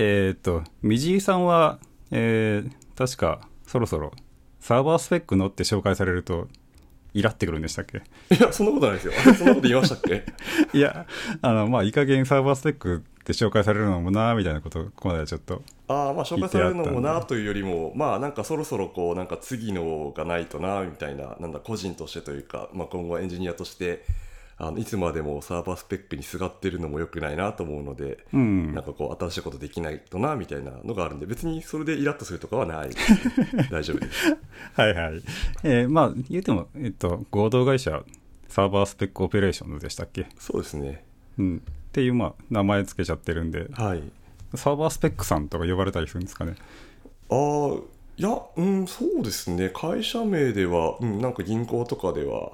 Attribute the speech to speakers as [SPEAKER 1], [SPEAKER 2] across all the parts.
[SPEAKER 1] えーっと、みじいさんは、えー確かそろそろサーバースペックのって紹介されると、イラってくるんでしたっけ？
[SPEAKER 2] いや、そんなことないですよ。そんなこと言いましたっけ？
[SPEAKER 1] いや、あの、まあ、いい加減サーバースペックって紹介されるのもな、みたいなことを、この間ちょっと。
[SPEAKER 2] ああ、まあ紹介されるのもなというよりも、まあなんかそろそろこう、なんか次のがないとな、みたいな、なんだ、個人としてというか、まあ今後エンジニアとして、あのいつまでもサーバースペックにすがってるのも良くないなと思うので、
[SPEAKER 1] うん
[SPEAKER 2] なん。かこう新しいことできないとなみたいなのがあるんで別にそれでイラッとするとかはない 大丈夫です
[SPEAKER 1] はいはい。えーまあ、言うても、えっと、合同会社、 Serverspec Operations でしたっけ？
[SPEAKER 2] そうですね
[SPEAKER 1] うん。っていう、まあ、名前つけちゃってるんで、
[SPEAKER 2] はい
[SPEAKER 1] Serverspec さんとか呼ばれたりするんですかね？
[SPEAKER 2] ああいやうんそうですね会社名では、うん、なんか銀行とかでは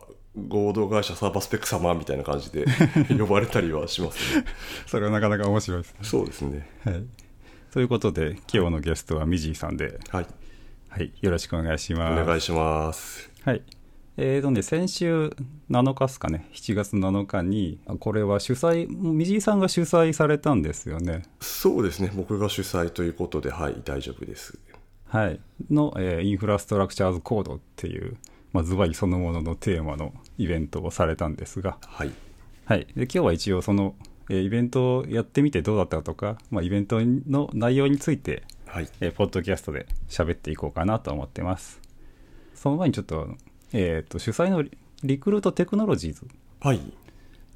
[SPEAKER 2] 合同会社 Serverspec 様みたいな感じで 呼ばれたりはしますね
[SPEAKER 1] それはなかなか面白いですね。
[SPEAKER 2] そうですね
[SPEAKER 1] はい。ということで、今日のゲストはミジーさんで、
[SPEAKER 2] はい
[SPEAKER 1] はい、よろしくお願いし
[SPEAKER 2] お
[SPEAKER 1] ます。
[SPEAKER 2] 願いします
[SPEAKER 1] はい。えーとね、先週7日っすかね、7月7日に、あこれは主催、みじいさんが主催されたんですよね。
[SPEAKER 2] そうですね僕が主催ということではい大丈夫です
[SPEAKER 1] はい。の、えーインフラストラクチャーズコードっていう、まあ、ズバリそのもののテーマのイベントをされたんですが、
[SPEAKER 2] はい
[SPEAKER 1] はい。で、今日は一応その、えーイベントをやってみてどうだったとか、まあ、イベントの内容について、
[SPEAKER 2] はい
[SPEAKER 1] えーポッドキャストで喋っていこうかなと思ってます。その前にちょっと、えっ、と、主催のリリクルートテクノロジーズ
[SPEAKER 2] はい
[SPEAKER 1] っ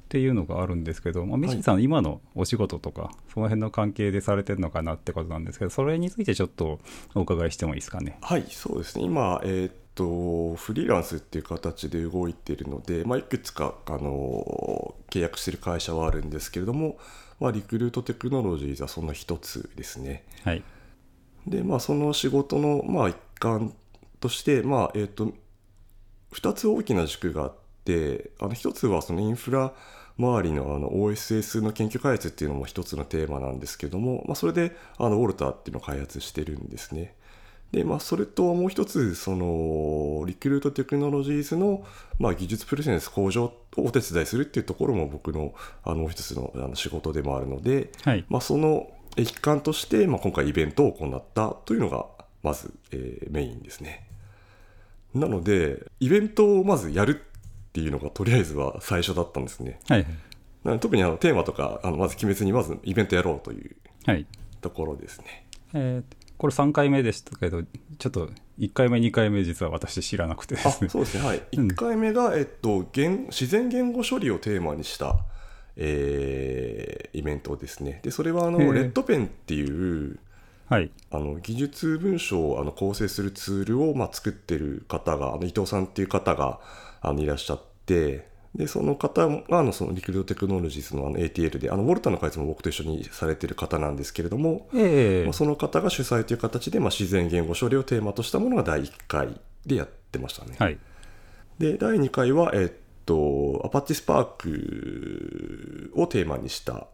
[SPEAKER 1] ていうのがあるんですけど、まあ、ミシンさん、今のお仕事とか、その辺の関係でされてるのかなってことなんですけど、それについてちょっとお伺いしてもいいですかね？
[SPEAKER 2] はい、そうですね、今、えーっと、フリーランスっていう形で動いているので、まあ、いくつかあの契約している会社はあるんですけれども、まあ、リクルートテクノロジーズはその一つですね。
[SPEAKER 1] はい。
[SPEAKER 2] で、まあ、その仕事の、まあ、一環として、まあえーっと、2つ大きな軸があって、あの1つはそのインフラ周りのあの OSS の研究開発っていうのも一つのテーマなんですけども、まあ、それであのウォルターっていうのを開発してるんですね。で、まあ、それともう一つ、その、リクルートテクノロジーズの、まあ、技術プレゼンス向上をお手伝いするっていうところも僕の、あの、もう一つのあの仕事でもあるので、
[SPEAKER 1] はい。
[SPEAKER 2] まあ、その一環として、まあ、今回イベントを行ったというのが、まず、えーメインですね。なので、イベントをまずやるっていうのが、とりあえずは最初だったんですね。
[SPEAKER 1] はい。
[SPEAKER 2] 特にあのテーマとか、あのまず決めずに、まずイベントやろうという
[SPEAKER 1] はい。
[SPEAKER 2] ところですね。
[SPEAKER 1] えーこれ3回目でしたけど、ちょっと1回目、2回目、実は私知らなくてで
[SPEAKER 2] あ
[SPEAKER 1] すね。
[SPEAKER 2] そうですね、はい。
[SPEAKER 1] うん
[SPEAKER 2] 1回目が、えっと、言自然言語処理をテーマにした、えーイベントですね。で、それはあのレッドペンっていう
[SPEAKER 1] はい。
[SPEAKER 2] あの技術文書をあの構成するツールを、まあ、作ってる方が、あの伊藤さんっていう方があのいらっしゃって、でその方があのそのリクルートテクノロジーズのあの ATL で、あのウォルターの開発も僕と一緒にされてる方なんですけれども、
[SPEAKER 1] ええ
[SPEAKER 2] まあ、その方が主催という形で、まあ、自然言語処理をテーマとしたものが第1回でやってましたね。
[SPEAKER 1] はい。
[SPEAKER 2] で、第2回は、えっと、アパッチスパークをテーマにした
[SPEAKER 1] はい。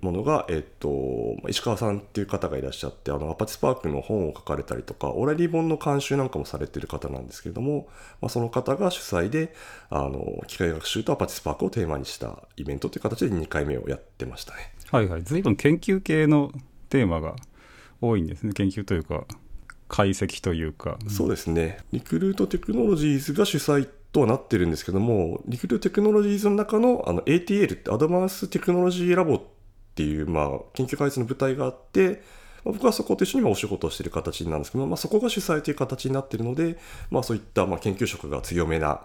[SPEAKER 2] ものが、えっと、石川さんっていう方がいらっしゃって、あの、アパッチスパークの本を書かれたりとか、オラリー本の監修なんかもされてる方なんですけれども、まあ、その方が主催で、あの、機械学習とアパッチスパークをテーマにしたイベントという形で2回目をやってましたね。
[SPEAKER 1] はいはい。随分研究系のテーマが多いんですね。研究というか、解析というか。
[SPEAKER 2] そうですね。リクルートテクノロジーズが主催とはなってるんですけども、リクルートテクノロジーズの中のあの ATL ってアドバンステクノロジーラボっていう、まあ、研究開発の部隊があって、まあ僕はそこと一緒にまあお仕事をしている形なんですけど、まあ、そこが主催という形になっているので、まあ、そういったまあ研究職が強めな、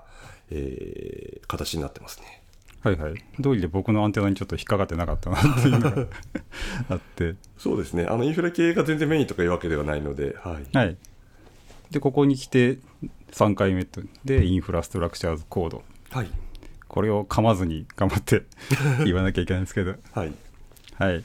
[SPEAKER 2] えー形になってますね。
[SPEAKER 1] はいはい。どうりで僕のアンテナにちょっと引っかかってなかったなっていうのが あって。
[SPEAKER 2] そうですね。あのインフラ系が全然メインとかいうわけではないので、はい。
[SPEAKER 1] はい。で、ここに来て3回目とで、インフラストラクチャーズコード。
[SPEAKER 2] はい。
[SPEAKER 1] これを噛まずに頑張って 言わなきゃいけないんですけど。
[SPEAKER 2] はい。
[SPEAKER 1] はい。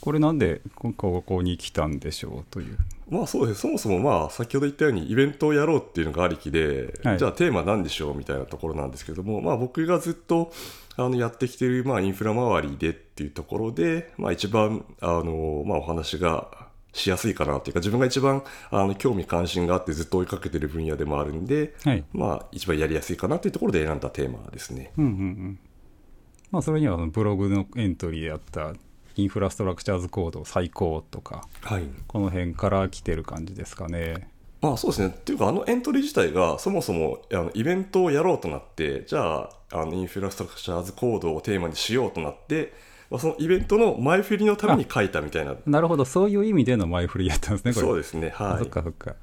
[SPEAKER 1] これなんでこここに来たんでしょうという。
[SPEAKER 2] まあそうですそもそもまあ先ほど言ったようにイベントをやろうっていうのがありきで、
[SPEAKER 1] はい
[SPEAKER 2] じゃあテーマ何でしょうみたいなところなんですけども、まあ、僕がずっとあのやってきてるまあインフラ周りでっていうところで、まあ、一番あの、まあ、お話がしやすいかなっていうか自分が一番あの興味関心があってずっと追いかけてる分野でもあるんで、
[SPEAKER 1] はい。
[SPEAKER 2] まあ、一番やりやすいかなっていうところで選んだテーマですね。
[SPEAKER 1] うんうんうん。まあ、それにはブログのエントリーであった、インフラストラクチャーズコード最高とか
[SPEAKER 2] はい
[SPEAKER 1] この辺から来てる感じですかね
[SPEAKER 2] まあそうですね。っていうか、あのエントリー自体がそもそもあのイベントをやろうとなって、じゃああの Infrastructure as Code をテーマにしようとなって、まあ、そのイベントの前振りのために書いたみたいな。
[SPEAKER 1] なるほどそういう意味での前振りやったんですねこれ
[SPEAKER 2] そうですね。
[SPEAKER 1] あ
[SPEAKER 2] はい
[SPEAKER 1] そっ。かそっか
[SPEAKER 2] で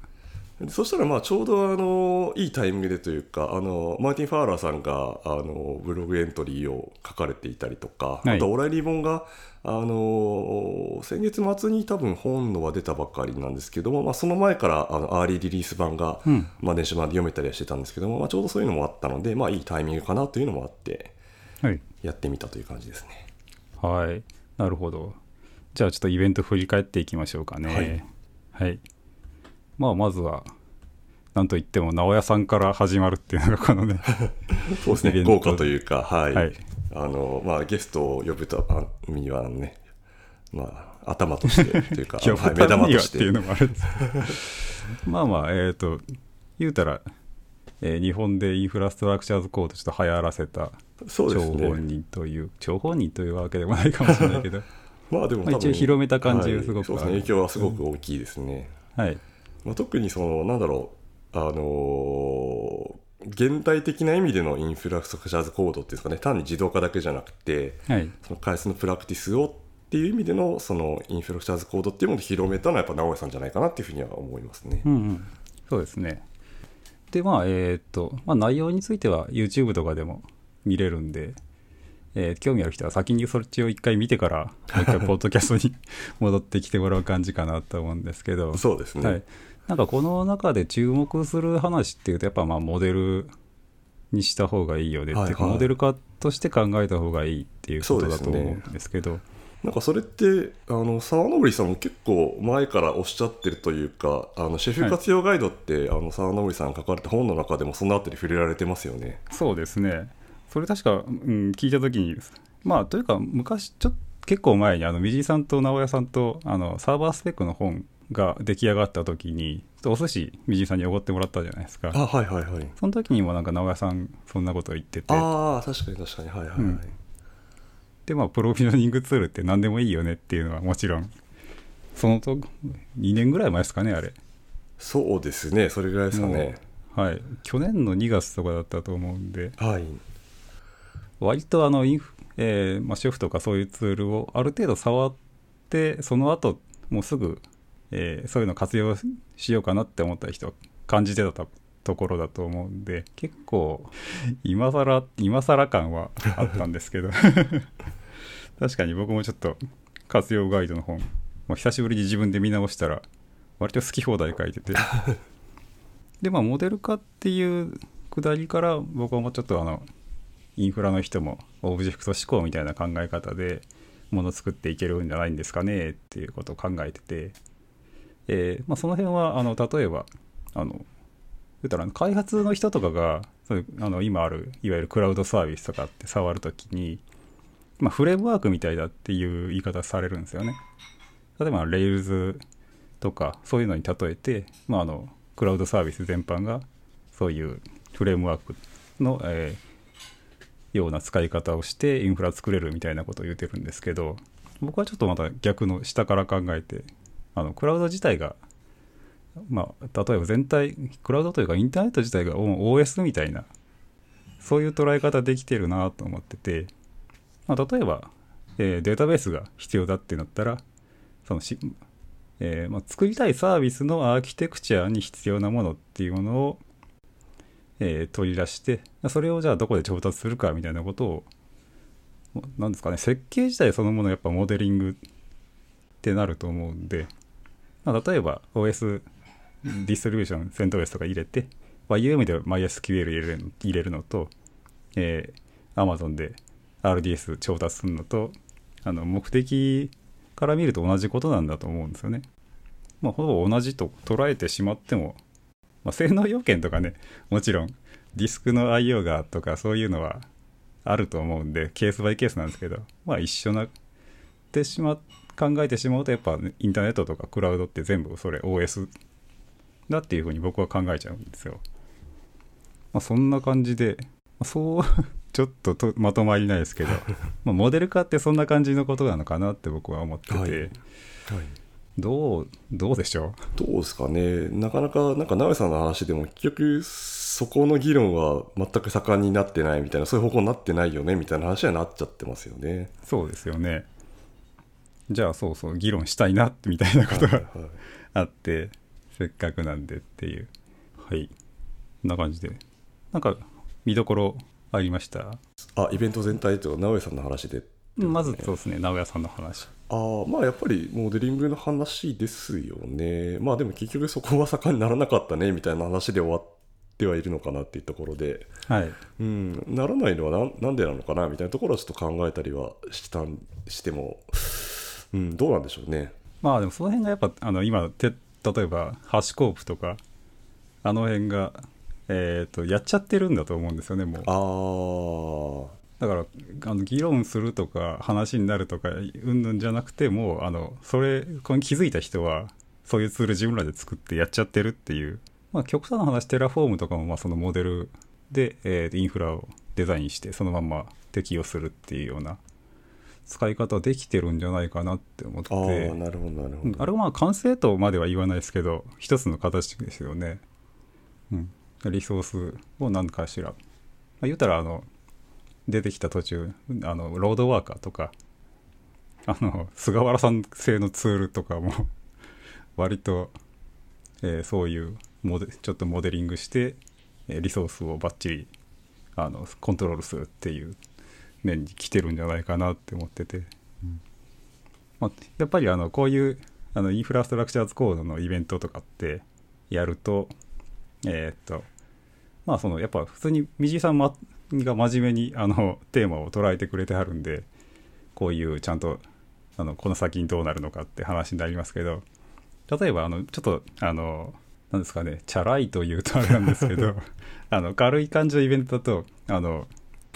[SPEAKER 2] そしたらまあちょうどあのいいタイミングでというかあのマーティン・ファウラーさんがあのブログエントリーを書かれていたりとか、
[SPEAKER 1] はい。
[SPEAKER 2] あと O'Reilly 本があの先月末に多分本のは出たばっかりなんですけども、まあ、その前からあの Early Release 版が、
[SPEAKER 1] うん。
[SPEAKER 2] まあ、電子版で読めたりはしてたんですけども、まあ、ちょうどそういうのもあったので、まあ、いいタイミングかなというのもあって
[SPEAKER 1] はい。
[SPEAKER 2] やってみたという感じですね。
[SPEAKER 1] はい。なるほど。じゃあちょっとイベント振り返っていきましょうかね。はい、まあまずはなんといっても直哉さんから始まるっていうのがこのね
[SPEAKER 2] そうですね豪華というか、はい。
[SPEAKER 1] はい。
[SPEAKER 2] あのまあ、ゲストを呼ぶためにはね、まあ、頭としてというか、
[SPEAKER 1] 今
[SPEAKER 2] はい
[SPEAKER 1] 日目玉には
[SPEAKER 2] と
[SPEAKER 1] っていうのもあるんです。まあまあえっ、と言うたら、えー日本でインフラストラクチャーズコードちょっと流行らせた張本
[SPEAKER 2] ね。
[SPEAKER 1] 人という張本人というわけでもないかもしれないけど。
[SPEAKER 2] まあでも
[SPEAKER 1] まあ一応広めた感じがすごく
[SPEAKER 2] はいそうですね、影響はすごく大きいですね。
[SPEAKER 1] はい
[SPEAKER 2] まあ、特にその、なんだろう、あのー現代的な意味でのインフラストラクチャーズコードっていうんですかね、単に自動化だけじゃなくて、
[SPEAKER 1] はい
[SPEAKER 2] その開発のプラクティスをっていう意味でのそのインフラストラクチャーズコードっていうものを広めたのはやっぱ直江さんじゃないかなっていうふうには思いますね。
[SPEAKER 1] うんうん、そうですね。で、まあ、えーっと、まあ、内容については YouTube とかでも見れるんで、えー興味ある人は先にそっちを一回見てから、もう一回ポッドキャストに 戻ってきてもらう感じかなと思うんですけど、
[SPEAKER 2] そうですね。
[SPEAKER 1] はい。なんかこの中で注目する話っていうと、やっぱまあモデルにした方がいいよねっていうか、
[SPEAKER 2] はいはい
[SPEAKER 1] モデル化として考えた方がいいっていうことだと思うんですけど、
[SPEAKER 2] なんかそれってあの沢登さんも結構前からおっしゃってるというかあのシェフ活用ガイドって、あの沢登さんが書かれた本の中でもそのあたり触れられてますよね。
[SPEAKER 1] そうですね。それ確か、うん、聞いたときに、まあ、というか、昔、ちょっと結構前に、あの、水井さんと直哉さんと、あの、サーバースペックの本が出来上がったときに、お寿司、水井さんにおごってもらったじゃないですか。
[SPEAKER 2] あはいはいはい。
[SPEAKER 1] その時にもなんか直哉さん、そんなこと言ってて、
[SPEAKER 2] ああ確かに確かにはいはいはい。
[SPEAKER 1] うんで、まあ、プロフィーニングツールって何でもいいよねっていうのはもちろん、そのと、2年ぐらい前ですかね、あれ。
[SPEAKER 2] そうですねそれぐらいですかね。
[SPEAKER 1] はい。去年の2月とかだったと思うんで、
[SPEAKER 2] はい。
[SPEAKER 1] 割とあのインフ、えーまあ、シェフとかそういうツールをある程度触ってその後もうすぐ、えーそういうの活用しようかなって思った人は感じてたところだと思うんで結構今更今更感はあったんですけど。確かに僕もちょっと活用ガイドの本、まあ、久しぶりに自分で見直したら割と好き放題書いてて。でまあモデル化っていうくだりから僕はもうちょっとあのインフラの人もオブジェクト思考みたいな考え方でもの作っていけるんじゃないんですかねっていうことを考えてて、えーまあ、その辺はあの例えばあの言ったら開発の人とかがそうあの今あるいわゆるクラウドサービスとかって触るときに、まあ、フレームワークみたいだっていう言い方されるんですよね。例えば Rails とかそういうのに例えて、まあ、あのクラウドサービス全般がそういうフレームワークの、えーような使い方をしてインフラ作れるみたいなことを言ってるんですけど僕はちょっとまた逆の下から考えてあのクラウド自体がまあ例えば全体クラウドというかインターネット自体がもう OS みたいなそういう捉え方できてるなと思ってて、まあ、例えば、えーデータベースが必要だってなったらそのし、えーまあ、作りたいサービスのアーキテクチャに必要なものっていうものをえー取り出してそれをじゃあどこで調達するかみたいなことを何ですかね設計自体そのものやっぱモデリングってなると思うんで、まあ、例えば OS ディストリビューション CentOS とか入れて YUM で MySQL 入れるの入れるのと、えー Amazon で RDS 調達するのとあの目的から見ると同じことなんだと思うんですよね。まあ、ほぼ同じと捉えてしまってもまあ、性能要件とかねもちろんディスクの IO がとかそういうのはあると思うんでケースバイケースなんですけどまあ一緒なってしまっ考えてしまうとやっぱ、ね、インターネットとかクラウドって全部それ OS だっていうふうに僕は考えちゃうんですよ。まあ、そんな感じで、まあそう ちょっととまとまりないですけど まあモデル化ってそんな感じのことなのかなって僕は思ってて、
[SPEAKER 2] はい。はい。
[SPEAKER 1] どうどうでしょ
[SPEAKER 2] どうですかね。なかなかなんか直江さんの話でも結局そこの議論は全く盛んになってないみたいなそういう方向になってないよねみたいな話にはなっちゃってますよね。
[SPEAKER 1] うそうですよねじゃあそうそう議論したいなみたいなことがあってせっかくなんでっていう。はい。こんな感じで。なんか見どころありました？
[SPEAKER 2] あイベント全体と直江さんの話で
[SPEAKER 1] まずそうですね直哉さんの話。
[SPEAKER 2] ああまあやっぱりモデリングの話ですよね。まあでも結局そこは盛んにならなかったねみたいな話で終わってはいるのかなっていうところで。
[SPEAKER 1] はい。
[SPEAKER 2] うんならないのはなんでなのかなみたいなところはちょっと考えたりはしたんしてもうんどうなんでしょうね。
[SPEAKER 1] まあでもその辺がやっぱあの今て例えばハシコープとかあの辺がえっ、とやっちゃってるんだと思うんですよねもう。
[SPEAKER 2] ああ
[SPEAKER 1] だからあの議論するとか話になるとかうんぬんじゃなくてもうあのそれこれに気づいた人はそういうツール自分らで作ってやっちゃってるっていう、まあ、極端な話 Terraform とかもまあそのモデルで、えーインフラをデザインしてそのまんま適用するっていうような使い方できてるんじゃないかなって思って。
[SPEAKER 2] ああなるほどなるほど。
[SPEAKER 1] うんあれはまあ完成とまでは言わないですけど一つの形ですよね、うん、リソースを何かしら、まあ、言うたらあの出てきた途中あの Roadworker とかあの菅原さん製のツールとかも 割と、えーそういうモデちょっとモデリングして、えーリソースをバッチリあのコントロールするっていう面に来てるんじゃないかなって思ってて。まあ、やっぱりあのこういうあのインフラストラクチャーズコードのイベントとかってやるとえーっとまあそのやっぱ普通にみじいさんまが真面目にあのテーマを捉えてくれてはるんでこういうちゃんとあのこの先にどうなるのかって話になりますけど例えばあのちょっとあのなんですかねチャラいというとあれなんですけど あの軽い感じのイベントだとあの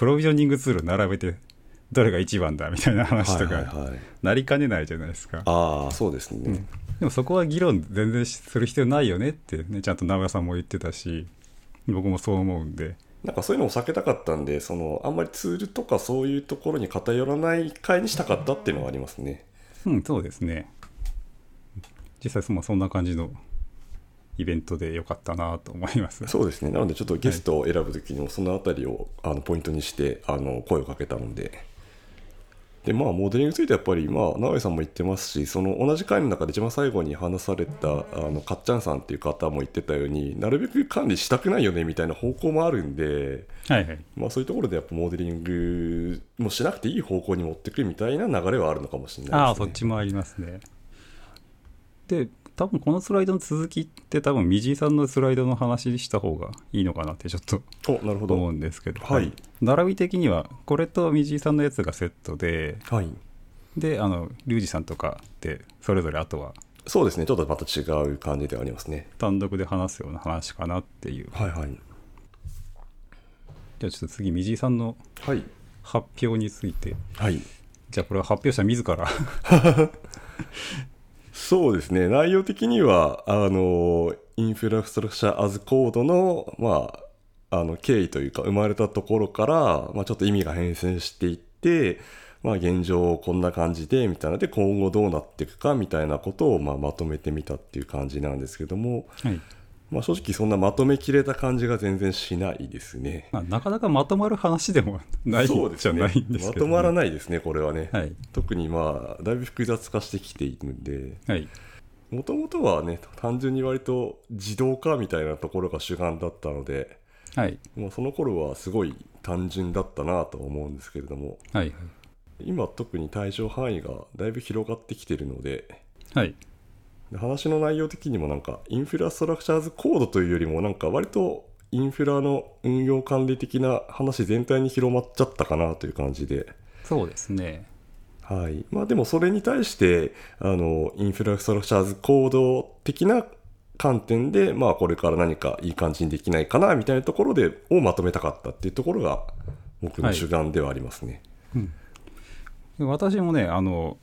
[SPEAKER 1] プロビジョニングツール並べてどれが一番だみたいな話とか、なりかねないじゃないですか。
[SPEAKER 2] ああそうですね、
[SPEAKER 1] でもそこは議論全然する必要ないよねってねちゃんと長屋さんも言ってたし僕もそう思うんで。
[SPEAKER 2] なんかそういうのを避けたかったんでそのあんまりツールとかそういうところに偏らない会にしたかったっていうのはありますね。
[SPEAKER 1] うんそうですね。実際そ,、まあ、そんな感じのイベントでよかったなと思います。
[SPEAKER 2] そうですね。なのでちょっとゲストを選ぶ時にもそのあたりをあのポイントにしてあの声をかけたので。でまあモデリングについてやっぱりまあ直江さんも言ってますしその同じ回の中で一番最後に話されたあのかっちゃんさんっていう方も言ってたようになるべく管理したくないよねみたいな方向もあるんで
[SPEAKER 1] はいはい。
[SPEAKER 2] まあ、そういうところでやっぱモデリングもしなくていい方向に持ってくるみたいな流れはあるのかもしれないですね。
[SPEAKER 1] ああそっちもありますね。で多分このスライドの続きって多分みじいさんのスライドの話した方がいいのかなってちょっと
[SPEAKER 2] おなるほど。
[SPEAKER 1] 思うんですけど、
[SPEAKER 2] はい
[SPEAKER 1] 並び的にはこれとみじいさんのやつがセットで
[SPEAKER 2] はい。
[SPEAKER 1] であのリュウジさんとかってそれぞれあとは
[SPEAKER 2] そうですね。ちょっとまた違う感じではありますね。
[SPEAKER 1] 単独で話すような話かなっていう
[SPEAKER 2] はいはい。
[SPEAKER 1] じゃあちょっと次みじいさんの
[SPEAKER 2] はい。
[SPEAKER 1] 発表について
[SPEAKER 2] はい。
[SPEAKER 1] じゃあこれは発表者自ら
[SPEAKER 2] そうですね。内容的には、あの、インフラストラクチャーアズコードの、まあ、あの、経緯というか、生まれたところから、まあ、ちょっと意味が変遷していって、まあ、現状こんな感じで、みたいな。ので、今後どうなっていくか、みたいなことを、まあ、まとめてみたっていう感じなんですけども、
[SPEAKER 1] はい、
[SPEAKER 2] まあ、正直そんなまとめきれた感じが全然しないですね。
[SPEAKER 1] まあ、なかなかまとまる話でもないじゃないんですけど、
[SPEAKER 2] まとまらないですね、これはね。
[SPEAKER 1] はい。
[SPEAKER 2] 特にまあ、だいぶ複雑化してきているんで、
[SPEAKER 1] はい。
[SPEAKER 2] もともとはね、単純に割と自動化みたいなところが主眼だったので、
[SPEAKER 1] はい。
[SPEAKER 2] もうその頃はすごい単純だったなとは思うんですけれども、
[SPEAKER 1] はい。
[SPEAKER 2] 今特に対象範囲がだいぶ広がってきてるので、
[SPEAKER 1] はい
[SPEAKER 2] で話の内容的にもなんかインフラストラクチャーズコードというよりもなんか割とインフラの運用管理的な話全体に広まっちゃったかなという感じで、
[SPEAKER 1] そうですね。
[SPEAKER 2] はい。まあ、でもそれに対してあのインフラストラクチャーズコード的な観点で、まあ、これから何かいい感じにできないかなみたいなところでをまとめたかったっていうところが僕の主眼ではありますね。
[SPEAKER 1] 私もねあの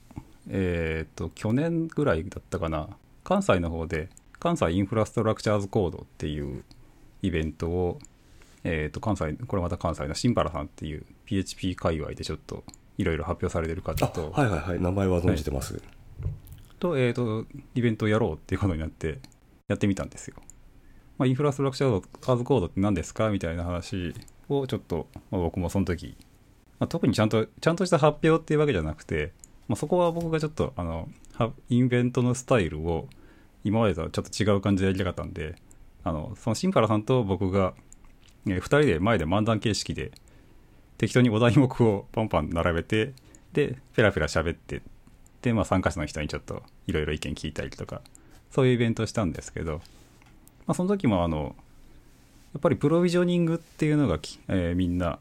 [SPEAKER 1] えっ、と去年ぐらいだったかな。関西の方で関西インフラストラクチャーズコードっていうイベントをえっ、と、関西、これまた関西のシンバラさんっていう PHP 界隈でちょっといろいろ発表されてる方
[SPEAKER 2] あ
[SPEAKER 1] と、
[SPEAKER 2] はいはいはい。名前は存じてます、
[SPEAKER 1] と、えっ、と、イベントをやろうっていうことになって、やってみたんですよ。まあ、インフラストラクチャーアズコードって何ですかみたいな話をちょっと、まあ、僕もその時、まあ、特にちゃんと、ちゃんとした発表っていうわけじゃなくて、まあ、そこは僕がちょっと、あの、インベントのスタイルを今までとはちょっと違う感じでやりたかったんで、あの、そのシンパラさんと僕が、えー、2人で前で漫談形式で適当にお題目をパンパン並べてでペラペラ喋ってで、まあ、参加者の人にちょっといろいろ意見聞いたりとかそういうイベントをしたんですけど、まあ、その時もあのやっぱりプロビジョニングっていうのがき、えーみんな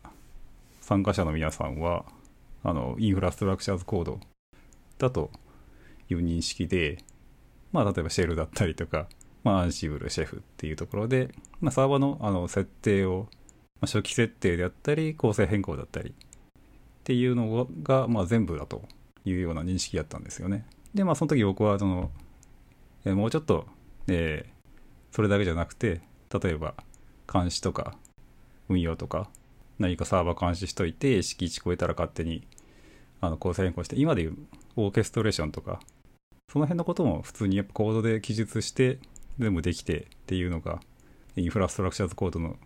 [SPEAKER 1] 参加者の皆さんはあのインフラストラクチャーズコードだという認識で、まあ、例えばシェルだったりとか、まあ、アンシブル、シェフっていうところで、まあ、サーバーのあの設定を、まあ、初期設定であったり、構成変更だったりっていうのが、まあ、全部だというような認識だったんですよね。で、まあ、その時僕はその、えーもうちょっと、えーそれだけじゃなくて、例えば監視とか運用とか、何かサーバー監視しといて、敷地超えたら勝手にあの構成変更して、今でいうオーケストレーションとか、その辺のことも普通にやっぱコードで記述して全部できてっていうのがインフラストラクチャーズコードの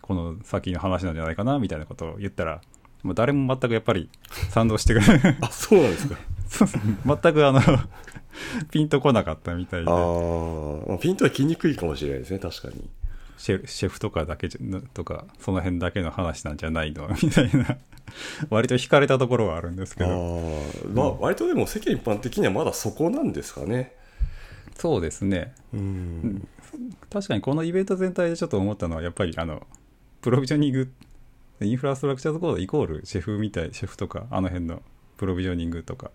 [SPEAKER 1] この先の話なんじゃないかなみたいなことを言ったらもう誰も全くやっぱり賛同してくれない。
[SPEAKER 2] あそうなんですか。
[SPEAKER 1] 全くあのピンとこなかったみたいで。
[SPEAKER 2] ああピントは来にくいかもしれないですね確かに。
[SPEAKER 1] シェフシェフとかだけじゃとかその辺だけの話なんじゃないの？みたいな 割と惹かれたところはあるんですけ
[SPEAKER 2] あ
[SPEAKER 1] ど
[SPEAKER 2] ーまあ割とでも世間一般的にはまだそこなんですかね。
[SPEAKER 1] そうですね。
[SPEAKER 2] うん。
[SPEAKER 1] 確かにこのイベント全体でちょっと思ったのはやっぱりあのプロビジョニングインフラストラクチャーズコードイコールシェフみたいシェフとかあの辺のプロビジョニングとか。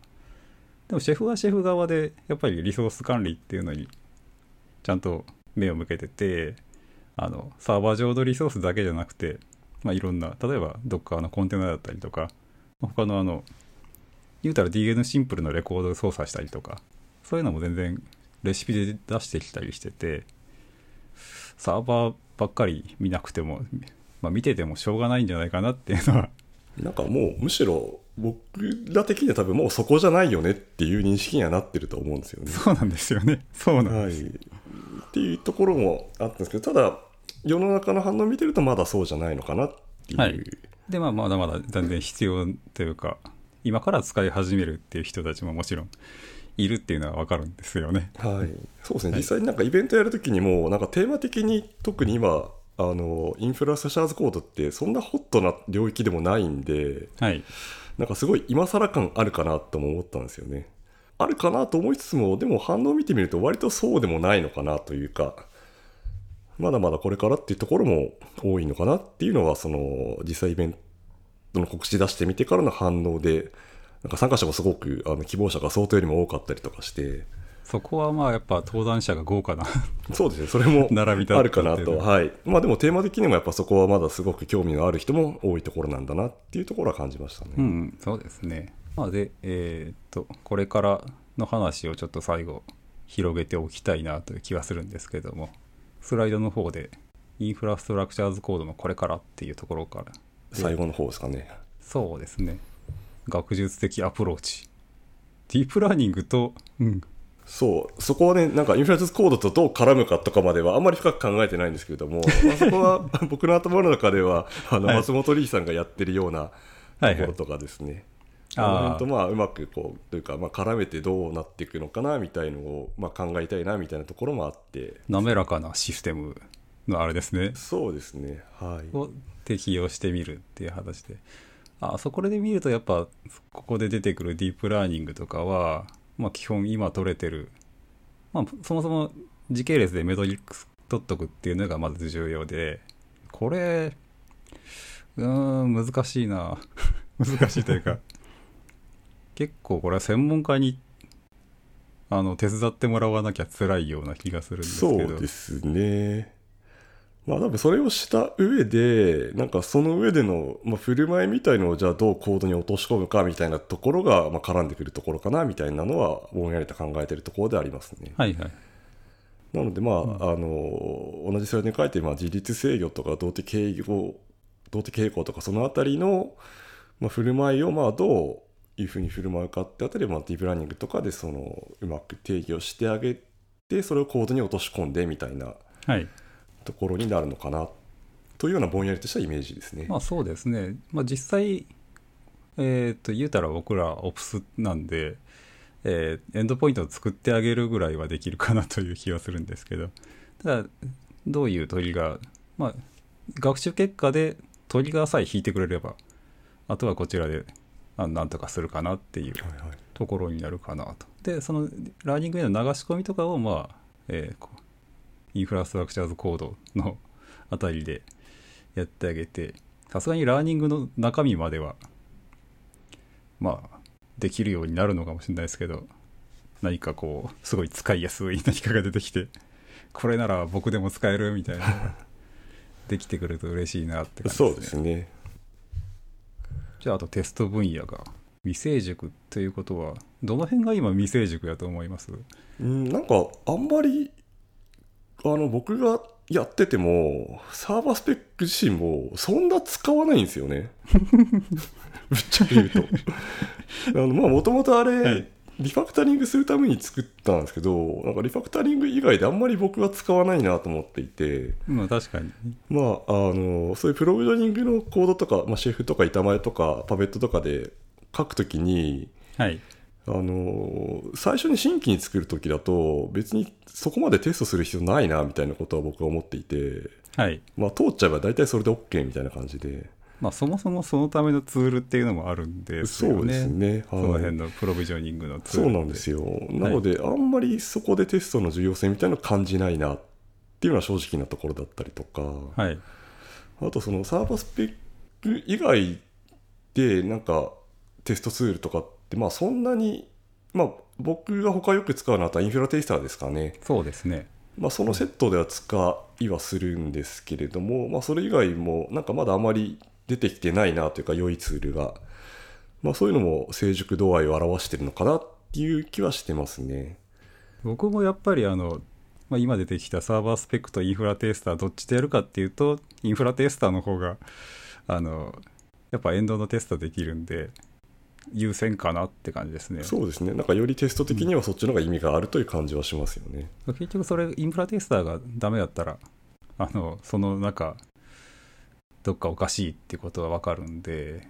[SPEAKER 1] でもシェフはシェフ側でやっぱりリソース管理っていうのにちゃんと目を向けててあのサーバー上のリソースだけじゃなくて、まあ、いろんな例えば Docker のコンテナだったりとか他のあの言うたら DN シンプルのレコードを操作したりとかそういうのも全然レシピで出してきたりしててサーバーばっかり見なくても、まあ、見ててもしょうがないんじゃないかなっていうのは。
[SPEAKER 2] なんかもうむしろ僕ら的には多分もうそこじゃないよねっていう認識にはなってると思うんですよね。
[SPEAKER 1] そうなんですよね。そうなんです、
[SPEAKER 2] はい、っていうところもあったんですけどただ世の中の反応を見てるとまだそうじゃないのかなっていう、
[SPEAKER 1] はい。でまあまだまだ全然必要というか今から使い始めるっていう人たちももちろんいるっていうのは分かるんですよね。
[SPEAKER 2] はい、そうですね、
[SPEAKER 1] はい。
[SPEAKER 2] 実際になんかイベントやるときにも、なんかテーマ的に特に今、あのインフラストラクチャーズコードってそんなホットな領域でもないんで、
[SPEAKER 1] はい。
[SPEAKER 2] なんかすごい今更感あるかなとも思ったんですよね。あるかなと思いつつも、でも反応を見てみると割とそうでもないのかなというか、まだまだこれからっていうところも多いのかなっていうのは、その実際イベントの告知出してみてからの反応で、なんか参加者がすごくあの希望者が想定よりも多かったりとかして、
[SPEAKER 1] そこはまあやっぱ登壇者が豪華な
[SPEAKER 2] そうですね、それも あるかなと。はい。まあでもテーマ的にもやっぱそこはまだすごく興味のある人も多いところなんだなっていうところは感じましたね。
[SPEAKER 1] うんそうですねまあでえーっとこれからの話をちょっと最後広げておきたいなという気はするんですけどもスライドの方でインフラストラクチャーズコードのこれからっていうところから。で
[SPEAKER 2] 最後の方ですかね。
[SPEAKER 1] そうですね。学術的アプローチ。ディープラーニングと、うん、
[SPEAKER 2] そう、そこはね、なんか Infra as Code とどう絡むかとかまではあんまり深く考えてないんですけれども、まあ、そこは 僕の頭の中では、あの
[SPEAKER 1] はい。
[SPEAKER 2] まつもとりーさんがやってるような
[SPEAKER 1] はいはい
[SPEAKER 2] ところとかですね。
[SPEAKER 1] あー
[SPEAKER 2] あの辺とまあうまくこうというかまあ絡めてどうなっていくのかなみたいのをまあ考えたいなみたいなところもあって。
[SPEAKER 1] 滑らかなシステムのあれですね。
[SPEAKER 2] そうですね。はい。
[SPEAKER 1] を適用してみるっていう話で。あそこで見るとやっぱここで出てくるディープラーニングとかは、まあ、基本今取れてる、まあ、そもそも時系列でメトリックス取っとくっていうのがまず重要で。これうーん難しいな。難しいというか結構これは専門家にあの手伝ってもらわなきゃ辛いような気がするんですけど
[SPEAKER 2] そうですね。まあ多分それをした上で、なんかその上での、まあ、振る舞いみたいのをじゃあどうコードに落とし込むかみたいなところが、まあ、絡んでくるところかなみたいなのはぼんやりと考えてるところでありますね。
[SPEAKER 1] はいはい。
[SPEAKER 2] なのでまあ、あの同じスライドに書いて、まあ、自律制御とか動的傾向動的傾向とかそのあたりの、まあ、振る舞いをまあどういうふうに振る舞うかってあたりまあディープラーニングとかでそのうまく定義をしてあげてそれをコードに落とし込んでみたいな
[SPEAKER 1] はい。
[SPEAKER 2] ところになるのかなというようなぼんやりとしたイメージですね。
[SPEAKER 1] まあそうですね、まあ、実際えっ、と言うたら僕らオプスなんで、えーエンドポイントを作ってあげるぐらいはできるかなという気はするんですけど。ただどういうトリガーまあ学習結果でトリガーさえ引いてくれればあとはこちらであなんとかするかなっていう
[SPEAKER 2] はいはい
[SPEAKER 1] ところになるかなと。で、そのラーニングへの流し込みとかを、まあ、えーインフラストラクチャーズコードのあたりでやってあげて、さすがにラーニングの中身までは、まあ、できるようになるのかもしれないですけど、何かこう、すごい使いやすい何かが出てきて、これなら僕でも使えるみたいなのができてくると嬉しいなって感じ
[SPEAKER 2] そうですね。
[SPEAKER 1] じゃああとテスト分野が未成熟ということはどの辺が今未成熟やと思います？
[SPEAKER 2] うん、なんかあんまりあの僕がやっててもサーバースペック自身もそんな使わないんですよね。ぶっちゃけ言うと。あのまあもともとあれ、
[SPEAKER 1] はい
[SPEAKER 2] リファクタリングするために作ったんですけどなんかリファクタリング以外であんまり僕は使わないなと思っていて。
[SPEAKER 1] まあ確かに。
[SPEAKER 2] まああのそういうプログラミングのコードとか、まあ、シェフとか板前とかパペットとかで書くときに
[SPEAKER 1] はい。
[SPEAKER 2] あの最初に新規に作る時だと別にそこまでテストする必要ないなみたいなことは僕は思っていて、
[SPEAKER 1] はい。
[SPEAKER 2] まあ、通っちゃえば大体それで OK みたいな感じで、
[SPEAKER 1] まあそもそもそのためのツールっていうのもあるんですよね
[SPEAKER 2] そうですね。
[SPEAKER 1] その
[SPEAKER 2] はい。
[SPEAKER 1] 辺のプロビジョニングのツール
[SPEAKER 2] そうなんですよ。なので、あんまりそこでテストの重要性みたいなの感じないなっていうのは正直なところだったりとか、
[SPEAKER 1] はい。
[SPEAKER 2] あとそのサーバースペック以外でなんかテストツールとかってまあそんなにまあ僕が他よく使うのはインフラテイスターですかね。
[SPEAKER 1] そうですね。
[SPEAKER 2] まあ、そのセットでは使いはするんですけれども、まあ、それ以外もなんかまだあまり出てきてないなというか良いツールが、まあ、そういうのも成熟度合いを表してるのかなっていう気はしてますね。
[SPEAKER 1] 僕もやっぱりあの、まあ、今出てきたサーバースペックとインフラテイスターどっちでやるかっていうとインフラテイスターの方があのやっぱエンドのテストできるんで優先かなって感じですね
[SPEAKER 2] そうですねなんかよりテスト的にはそっちの方が意味があるという感じはしますよね。
[SPEAKER 1] 結局それインフラテイスターがダメだったらあのその中どっかおかしいってことは分かるんで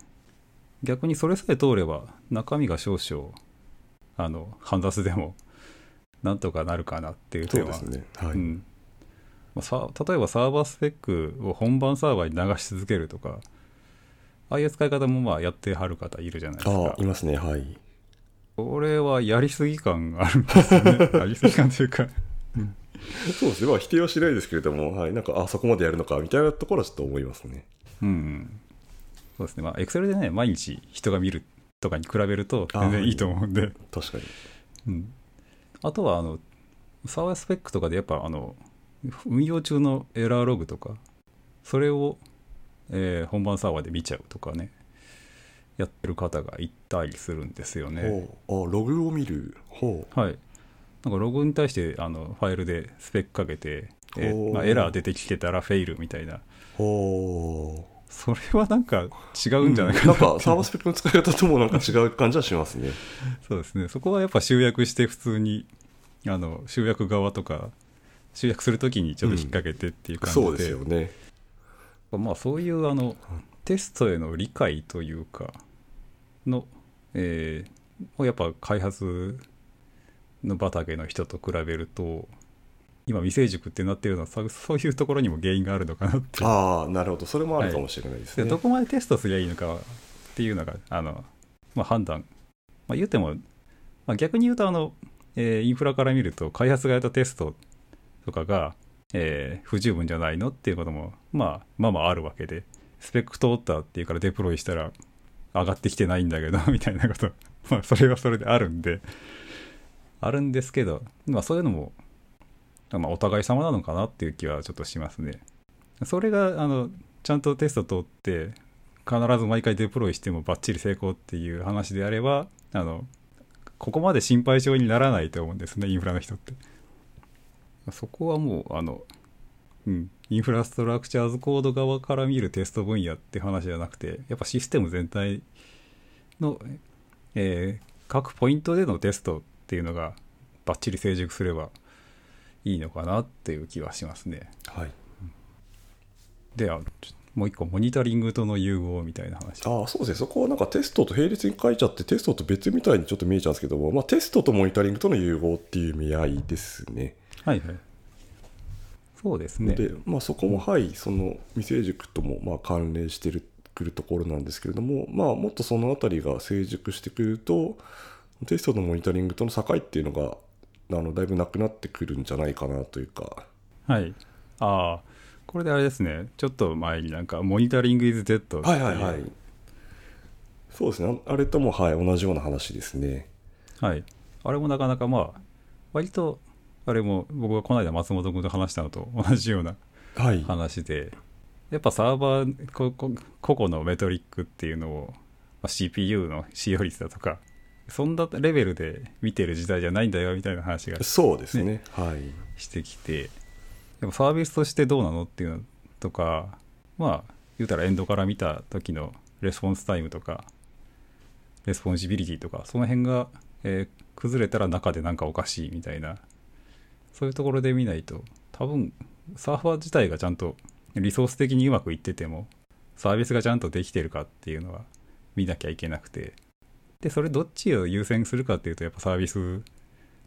[SPEAKER 1] 逆にそれさえ通れば中身が少々あのハンダスでもなんとかなるかなっていう点は
[SPEAKER 2] そうですね。はい。
[SPEAKER 1] うんまあさ例えばサーバースペックを本番サーバーに流し続けるとかああいう使い方もまあやってはる方いるじゃないですか
[SPEAKER 2] いますね。はい。
[SPEAKER 1] これはやりすぎ感あるんですよね やりすぎ感というか
[SPEAKER 2] そうですね。まあ否定はしないですけれども、はい。なんか、あそこまでやるのかみたいなところはちょっと思いますね。
[SPEAKER 1] うんそうですねまあエクセルでね毎日人が見るとかに比べると全然いいと思うんで、
[SPEAKER 2] 確かに。
[SPEAKER 1] うん、あとはあのサーバースペックとかでやっぱあの運用中のエラーログとかそれを、えー本番サーバーで見ちゃうとかねやってる方がいたりするんですよね
[SPEAKER 2] あログを見る。ほう。
[SPEAKER 1] はいなんかログに対してあのファイルでスペックかけて、えまあ、エラー出てきてたらフェイルみたいな
[SPEAKER 2] ほう。
[SPEAKER 1] それはなんか違うんじゃないか
[SPEAKER 2] な
[SPEAKER 1] な、
[SPEAKER 2] んかサーバースペックの使い方ともなんか違う感じはしますね。
[SPEAKER 1] そうですねそこはやっぱ集約して普通にあの集約側とか集約するときにちょっと引っ掛けてっていう感じで,、
[SPEAKER 2] そうですよね。
[SPEAKER 1] まあそういうあのテストへの理解というかの、えーをやっぱ開発の畑の人と比べると今未成熟ってなってるのはそそういうところにも原因があるのかなって。
[SPEAKER 2] ああ、なるほど。それもあるかもしれないですね。
[SPEAKER 1] でどこまでテストすりゃいいのかっていうのがあの、まあ、判断、まあ、言っても、まあ、逆に言うとあの、えーインフラから見ると開発がやったテストとかが、えー不十分じゃないのっていうことも、まあ、まあまああるわけでスペック通ったっていうからデプロイしたら上がってきてないんだけどみたいなこと。まあそれはそれであるんであるんですけど、まあ、そういうのも、まあ、お互い様なのかなっていう気はちょっとしますね。それがあのちゃんとテスト通って必ず毎回デプロイしてもバッチリ成功っていう話であればあのここまで心配性にならないと思うんですねインフラの人ってそこはもうあの、うん、インフラストラクチャーズコード側から見るテスト分野って話じゃなくてやっぱシステム全体の、えー各ポイントでのテストっていうのがバッチリ成熟すればいいのかなっていう気はしますね。
[SPEAKER 2] はい
[SPEAKER 1] であもう一個モニタリングとの融合みたいな話。
[SPEAKER 2] ああそうですねそこはなんかテストと並列に書いちゃってテストと別みたいにちょっと見えちゃうんですけども、まあ、テストとモニタリングとの融合っていう意味合いですね
[SPEAKER 1] はいはい。そうですね。
[SPEAKER 2] で、まあ、そこもはいその未成熟ともまあ関連してるくるところなんですけれども、まあ、もっとその辺りが成熟してくるとテストのモニタリングとの境っていうのがあのだいぶなくなってくるんじゃないかなというか。
[SPEAKER 1] はい。ああ、これであれですね、ちょっと前になんか、モニタリング dead っていう。
[SPEAKER 2] はいはいはい。そうですね。ああれともはい同じような話ですね。
[SPEAKER 1] はい。あれもなかなかまあ、割と、あれも僕がこの間松本君と話したのと同じような
[SPEAKER 2] はい。
[SPEAKER 1] 話で、やっぱサーバーここ個々のメトリックっていうのを、まあ CPU の使用率だとか、そんなレベルで見てる時代じゃないんだよみたいな話が
[SPEAKER 2] そうですね。はい。
[SPEAKER 1] してきてでもサービスとしてどうなのっていうのとかまあ言うたらエンドから見た時のレスポンスタイムとかレスポンシビリティとかその辺が、えー崩れたら中でなんかおかしいみたいなそういうところで見ないと多分サーバー自体がちゃんとリソース的にうまくいっててもサービスがちゃんとできてるかっていうのは見なきゃいけなくてでそれどっちを優先するかっていうとやっぱサービス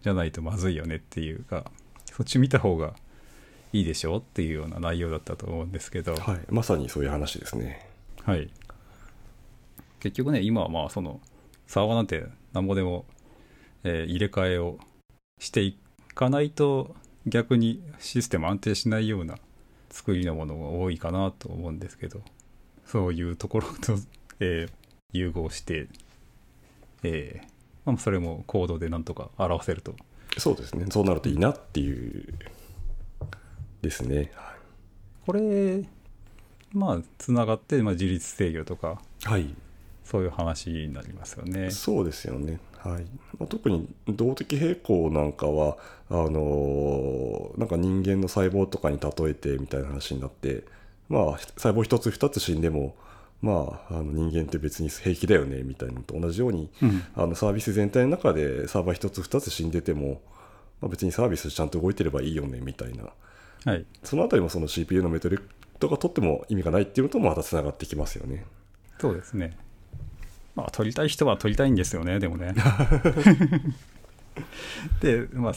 [SPEAKER 1] じゃないとまずいよねっていうかそっち見た方がいいでしょうっていうような内容だったと思うんですけど、
[SPEAKER 2] はいまさにそういう話ですね。
[SPEAKER 1] はい、結局ね今はまあそのサーバーなんてなんぼでも、えー入れ替えをしていかないと逆にシステム安定しないような作りのものが多いかなと思うんですけどそういうところと、えー融合して、えーまあ、それもコードでなんとか表せると。
[SPEAKER 2] そうですね。そうなるといいなっていうですね。は
[SPEAKER 1] これまあつながって、まあ、自律制御とか
[SPEAKER 2] い、はい。
[SPEAKER 1] そういう話になりますよね。
[SPEAKER 2] そうですよね、はい。まあ、特に動的平衡なんかはあのーなんか人間の細胞とかに例えてみたいな話になってまあ細胞一つ二つ死んでもまああの人間って別に平気だよねみたいなのと同じように
[SPEAKER 1] うん
[SPEAKER 2] あのサービス全体の中でサーバー一つ二つ死んでても、まあ、別にサービスちゃんと動いてればいいよねみたいな
[SPEAKER 1] はい、
[SPEAKER 2] そのあたりもその CPU のメトリックとか取っても意味がないっていうのともまたつながってきますよね。
[SPEAKER 1] そうですね。まあ、撮りたい人は撮りたいんですよね、でもね。で、まあ、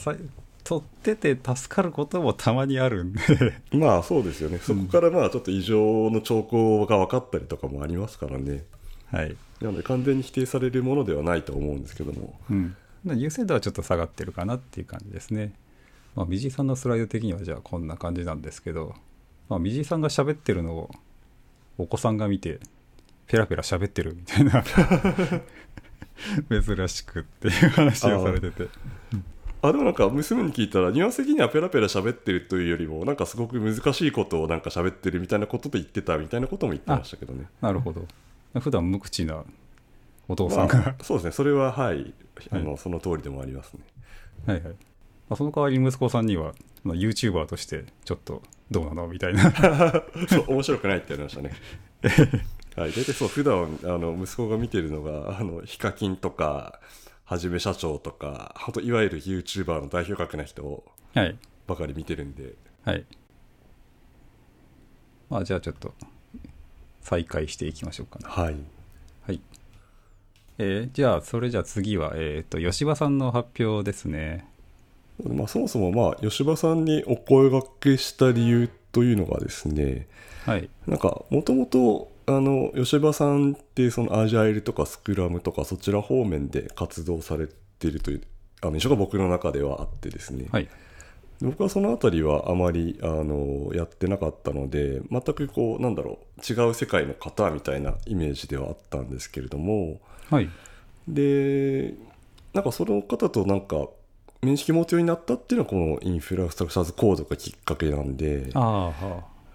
[SPEAKER 1] さ撮ってて助かることもたまにあるんで、
[SPEAKER 2] まあそうですよね。そこからまあちょっと異常の兆候が分かったりとかもありますからね。
[SPEAKER 1] はい。
[SPEAKER 2] なので完全に否定されるものではないと思うんですけども。
[SPEAKER 1] うん。優先度はちょっと下がってるかなっていう感じですね。まあ、みじさんのスライド的にはじゃあこんな感じなんですけど、まあ、みじさんが喋ってるのをお子さんが見て、ペラペラ喋ってるみたいな、珍しくっていう話をされてて。
[SPEAKER 2] あでもなんか娘に聞いたらニュアンス的にはペラペラ喋ってるというよりもなんかすごく難しいことをなんか喋ってるみたいなことで言ってたみたいなことも言ってましたけどね。
[SPEAKER 1] なるほど。普段無口なお父さんが、
[SPEAKER 2] まあ、そうですね。それははいあの、その通りでもありますね。
[SPEAKER 1] はいはい。まあ、その代わりに息子さんには、まあ、YouTuber としてちょっとどうなのみたいな。
[SPEAKER 2] そう面白くないって言われましたね。はい、大体そう普段あの息子が見てるのがあのヒカキンとかはじめ社長とか本当いわゆる YouTuber の代表格な人
[SPEAKER 1] はい。
[SPEAKER 2] ばかり見てるんで
[SPEAKER 1] はい。まあじゃあちょっと再開していきましょうかね。
[SPEAKER 2] はい
[SPEAKER 1] はい。えーじゃあそれじゃあ次は、えっ、と、吉羽さんの発表ですね。
[SPEAKER 2] まあ、そもそもまあ吉羽さんにお声掛けした理由というのがですね
[SPEAKER 1] はい。
[SPEAKER 2] なんかもともとあの吉羽さんってそのアジャイルとかスクラムとかそちら方面で活動されているというあの印象が僕の中ではあってですね、
[SPEAKER 1] はい。
[SPEAKER 2] 僕はその辺りはあまりあのやってなかったので全くこうなんだろう違う世界の方みたいなイメージではあったんですけれども
[SPEAKER 1] はい。
[SPEAKER 2] でなんかその方となんか面識持つようになったっていうのはこのインフラストラクチャーズコードがきっかけなんで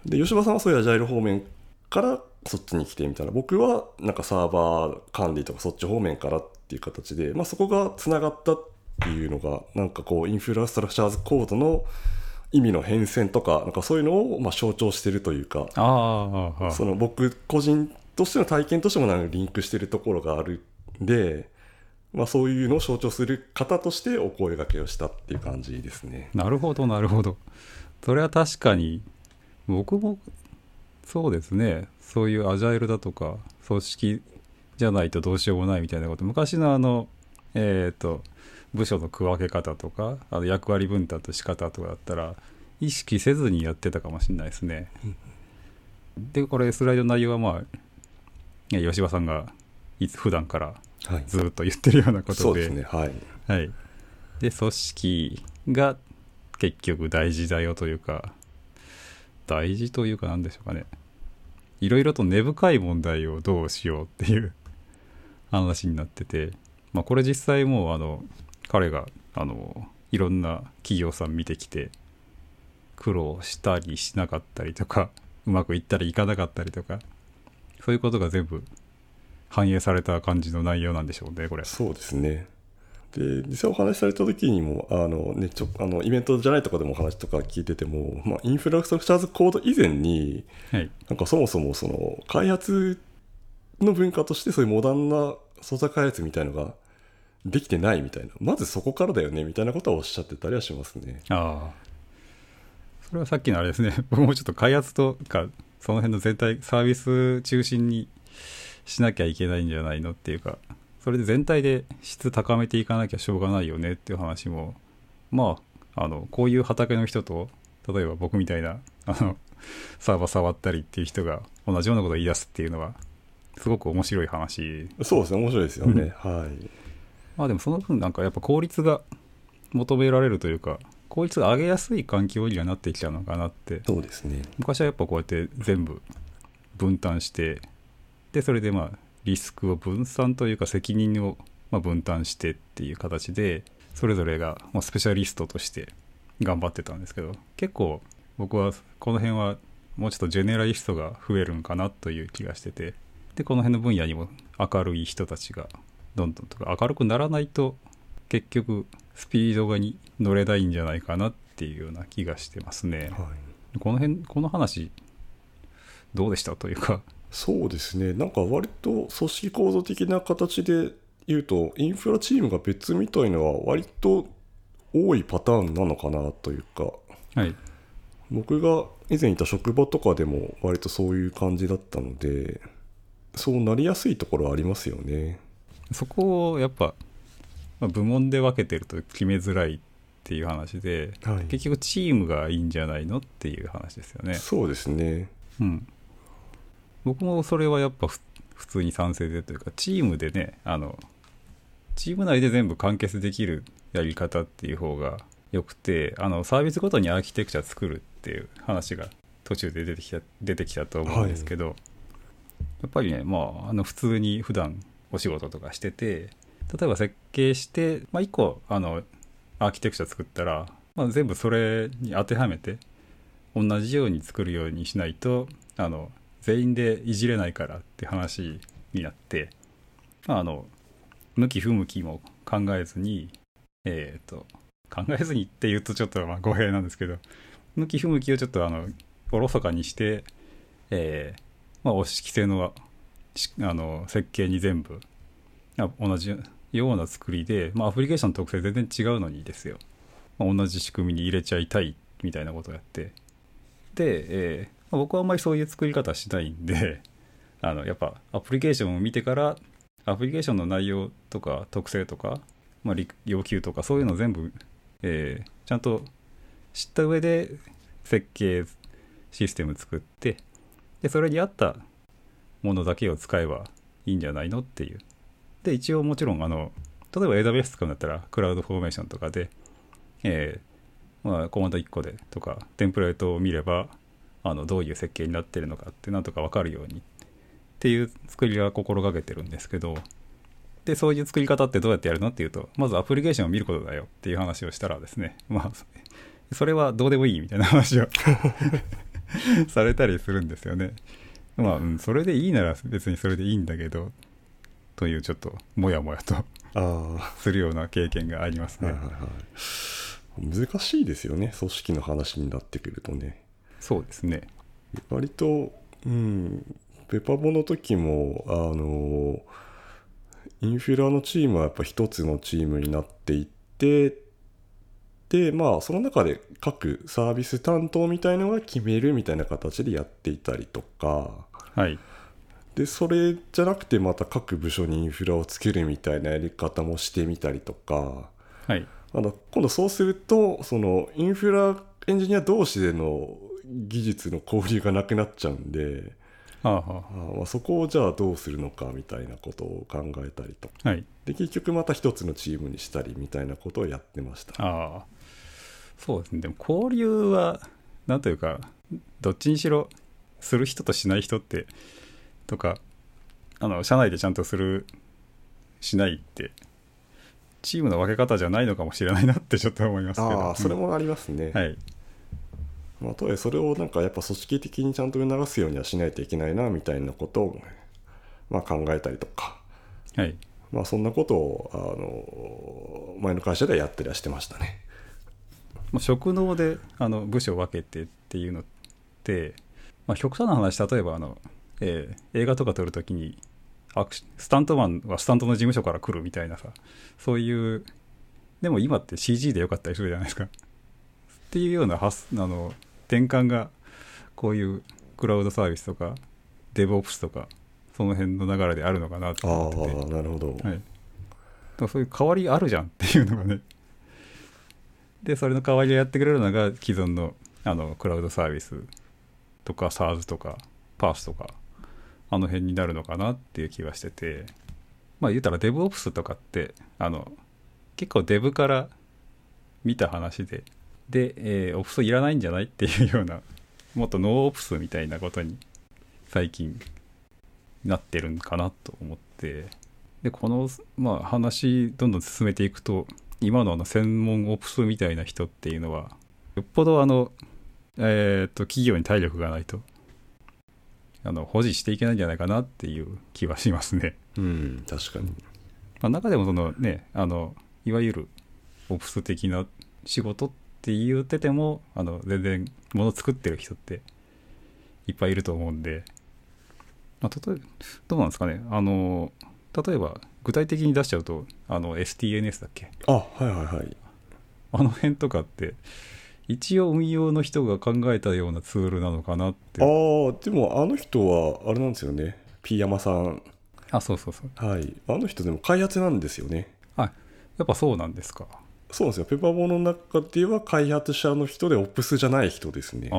[SPEAKER 2] で吉羽さんはそういうアジャイル方面からそっちに来てみたいな。僕はなんかサーバー管理とかそっち方面からっていう形で、まあ、そこがつながったっていうのがなんかこうインフラストラクチャーズコードの意味の変遷とかなんかそういうのをまあ象徴してるというかその僕個人としての体験としてもなんかリンクしてるところがあるんで、まあ、そういうのを象徴する方としてお声掛けをしたっていう感じですね。
[SPEAKER 1] なるほどなるほど。それは確かに僕もそうですねそういうアジャイルだとか組織じゃないとどうしようもないみたいなこと。昔のあのえっ、と部署の区分け方とかあの役割分担と仕方とかだったら意識せずにやってたかもしれないですね。でこれスライドの内容はまあ吉羽さんがいつ普段から
[SPEAKER 2] はい、
[SPEAKER 1] ずっと言ってるようなことで,、
[SPEAKER 2] そうですねはい。
[SPEAKER 1] はい、で組織が結局大事だよというか大事というか何でしょうかねいろいろと根深い問題をどうしようっていう 話になってて、まあ、これ実際もうあの彼があのいろんな企業さん見てきて苦労したりしなかったりとか うまくいったりいかなかったりとかそういうことが全部反映された感じの内容なんでしょうねこれ。
[SPEAKER 2] そうですねで実際お話しされた時にもあの、ね、ちょあのイベントじゃないとこでもお話とか聞いてても、まあ、インフラストラクチャーズコード以前に
[SPEAKER 1] はい。
[SPEAKER 2] なんかそもそもその開発の文化としてそういうモダンな操作開発みたいのができてないみたいな。まずそこからだよねみたいなことはおっしゃってたりはしますね。
[SPEAKER 1] ああ。それはさっきのあれですね。僕もちょっと開発とかその辺の全体サービス中心にしなきゃいけないんじゃないのっていうかそれで全体で質高めていかなきゃしょうがないよねっていう話もまああのこういう畑の人と例えば僕みたいなあのサーバー触ったりっていう人が同じようなことを言い出すっていうのはすごく面白い話
[SPEAKER 2] そうですね面白いですよね。はい
[SPEAKER 1] まあでもその分なんかやっぱ効率が求められるというか効率が上げやすい環境にはなってきちゃうのかなって
[SPEAKER 2] そうですね。
[SPEAKER 1] 昔はやっぱこうやって全部分担してでそれでまあリスクを分散というか責任をまあ分担してっていう形でそれぞれがまあスペシャリストとして頑張ってたんですけど結構僕はこの辺はもうちょっとジェネラリストが増えるんかなという気がしててでこの辺の分野にも明るい人たちがどんどんとか明るくならないと結局スピードがに乗れないんじゃないかなっていうような気がしてますね。
[SPEAKER 2] はい
[SPEAKER 1] この辺この話どうでした？というか
[SPEAKER 2] そうですね、なんか割と組織構造的な形で言うと、インフラチームが別みたいのは割と多いパターンなのかなというか、
[SPEAKER 1] はい。
[SPEAKER 2] 僕が以前いた職場とかでも割とそういう感じだったので、そうなりやすいところはありますよね。
[SPEAKER 1] そこをやっぱ、まあ部門で分けてると決めづらいっていう話で
[SPEAKER 2] はい、
[SPEAKER 1] 結局チームがいいんじゃないのっていう話ですよね。
[SPEAKER 2] そうですね。
[SPEAKER 1] うん僕もそれはやっぱ普通に賛成でというかチームでねあのチーム内で全部完結できるやり方っていう方がよくてあのサービスごとにアーキテクチャ作るっていう話が途中で出てきた出てきたと思うんですけど、やっぱりねまああの普通に普段お仕事とかしてて例えば設計して、まあ、1個あのアーキテクチャ作ったら、まあ、全部それに当てはめて同じように作るようにしないとあの全員でいじれないからって話になって、まあ、あの向き不向きも考えずにえっ、と考えずにって言うとちょっとまあ語弊なんですけど向き不向きをちょっとあのおろそかにして、えーまあ、お式性のあの設計に全部同じような作りで、まあ、アプリケーションの特性全然違うのにですよ、まあ同じ仕組みに入れちゃいたいみたいなことをやって。で、えーまあ僕はあんまりそういう作り方しないんで あのやっぱアプリケーションを見てからアプリケーションの内容とか特性とか、まあ、要求とかそういうの全部、えーちゃんと知った上で設計システム作ってでそれに合ったものだけを使えばいいんじゃないのっていう。で一応もちろんあの例えば AWS 使うんだったらクラウドフォーメーションとかで、えーまあ、コマンド1個でとかテンプレートを見ればあのどういう設計になってるのかってなんとか分かるようにっていう作りは心がけてるんですけどでそういう作り方ってどうやってやるのっていうとまずアプリケーションを見ることだよっていう話をしたらですねまあそれはどうでもいいみたいな話を されたりするんですよね。まあ、うん、それでいいなら別にそれでいいんだけどというちょっともやもやとするような経験がありますね、
[SPEAKER 2] はいはいはい。難しいですよね。組織の話になってくるとね
[SPEAKER 1] そうですね。
[SPEAKER 2] 割とうんペパボの時もあのインフラのチームはやっぱ一つのチームになっていってでまあその中で各サービス担当みたいのが決めるみたいな形でやっていたりとか。
[SPEAKER 1] はい。
[SPEAKER 2] でそれじゃなくてまた各部署にインフラをつけるみたいなやり方もしてみたりとか。
[SPEAKER 1] はい。
[SPEAKER 2] あの今度そうするとそのインフラエンジニア同士での技術の交流がなくなっちゃうんで
[SPEAKER 1] はあは
[SPEAKER 2] あまあそこをじゃあどうするのかみたいなことを考えたりと。
[SPEAKER 1] はい。
[SPEAKER 2] で結局また一つのチームにしたりみたいなことをやってました。
[SPEAKER 1] ああ。そうですね。でも交流はなんというかどっちにしろする人としない人ってとかあの社内でちゃんとするしないってチームの分け方じゃないのかもしれないなってちょっと思いますけど。
[SPEAKER 2] ああそれもありますね、
[SPEAKER 1] うん。はい
[SPEAKER 2] まあ、とはいえそれをなんかやっぱ組織的にちゃんと促すようにはしないといけないなみたいなことを、まあ、考えたりとか、
[SPEAKER 1] はい。
[SPEAKER 2] まあ、そんなことをあの前の会社ではやったりはしてましたね。
[SPEAKER 1] まあ、職能であの部署を分けてっていうのって、まあ、極端な話例えばあの、えー映画とか撮るときにアクシスタントマンはスタントの事務所から来るみたいなさそういうでも今って CG でよかったりするじゃないですかっていうような発あの転換がこういうクラウドサービスとかデブオプスとかその辺の流れであるのかなと
[SPEAKER 2] あ
[SPEAKER 1] 思ってて。
[SPEAKER 2] あなるほど、
[SPEAKER 1] はい、そういう代わりあるじゃんっていうのがね。でそれの代わりをやってくれるのが既存のあのクラウドサービスとか SARS とか PARS とかあの辺になるのかなっていう気がしてて。まあ言うたら DevOps とかってあの結構 Dev から見た話でで、えー、オプスいらないんじゃない？っていうようなもっとノーオプスみたいなことに最近なってるんかなと思って。でこの、まあ、話どんどん進めていくと今のあの専門オプスみたいな人っていうのはよっぽどあの、えー、と企業に体力がないとあの保持していけないんじゃないかなっていう気はしますね。
[SPEAKER 2] うん確かに。
[SPEAKER 1] まあ、中でもそのねあのいわゆるオプス的な仕事って言っててもあの全然物作ってる人っていっぱいいると思うんで、まあ、例えどうなんですかね。あの例えば具体的に出しちゃうとあの STNS だっけ？
[SPEAKER 2] あはいはいはい。
[SPEAKER 1] あの辺とかって一応運用の人が考えたようなツールなのかなって。
[SPEAKER 2] ああでもあの人はあれなんですよね。P 山さん。
[SPEAKER 1] あそうそうそう。
[SPEAKER 2] はい。あの人でも開発なんですよね。
[SPEAKER 1] あやっぱそうなんですか
[SPEAKER 2] そうですよ。ペパボの中では開発者の人でオプスじゃない人ですね。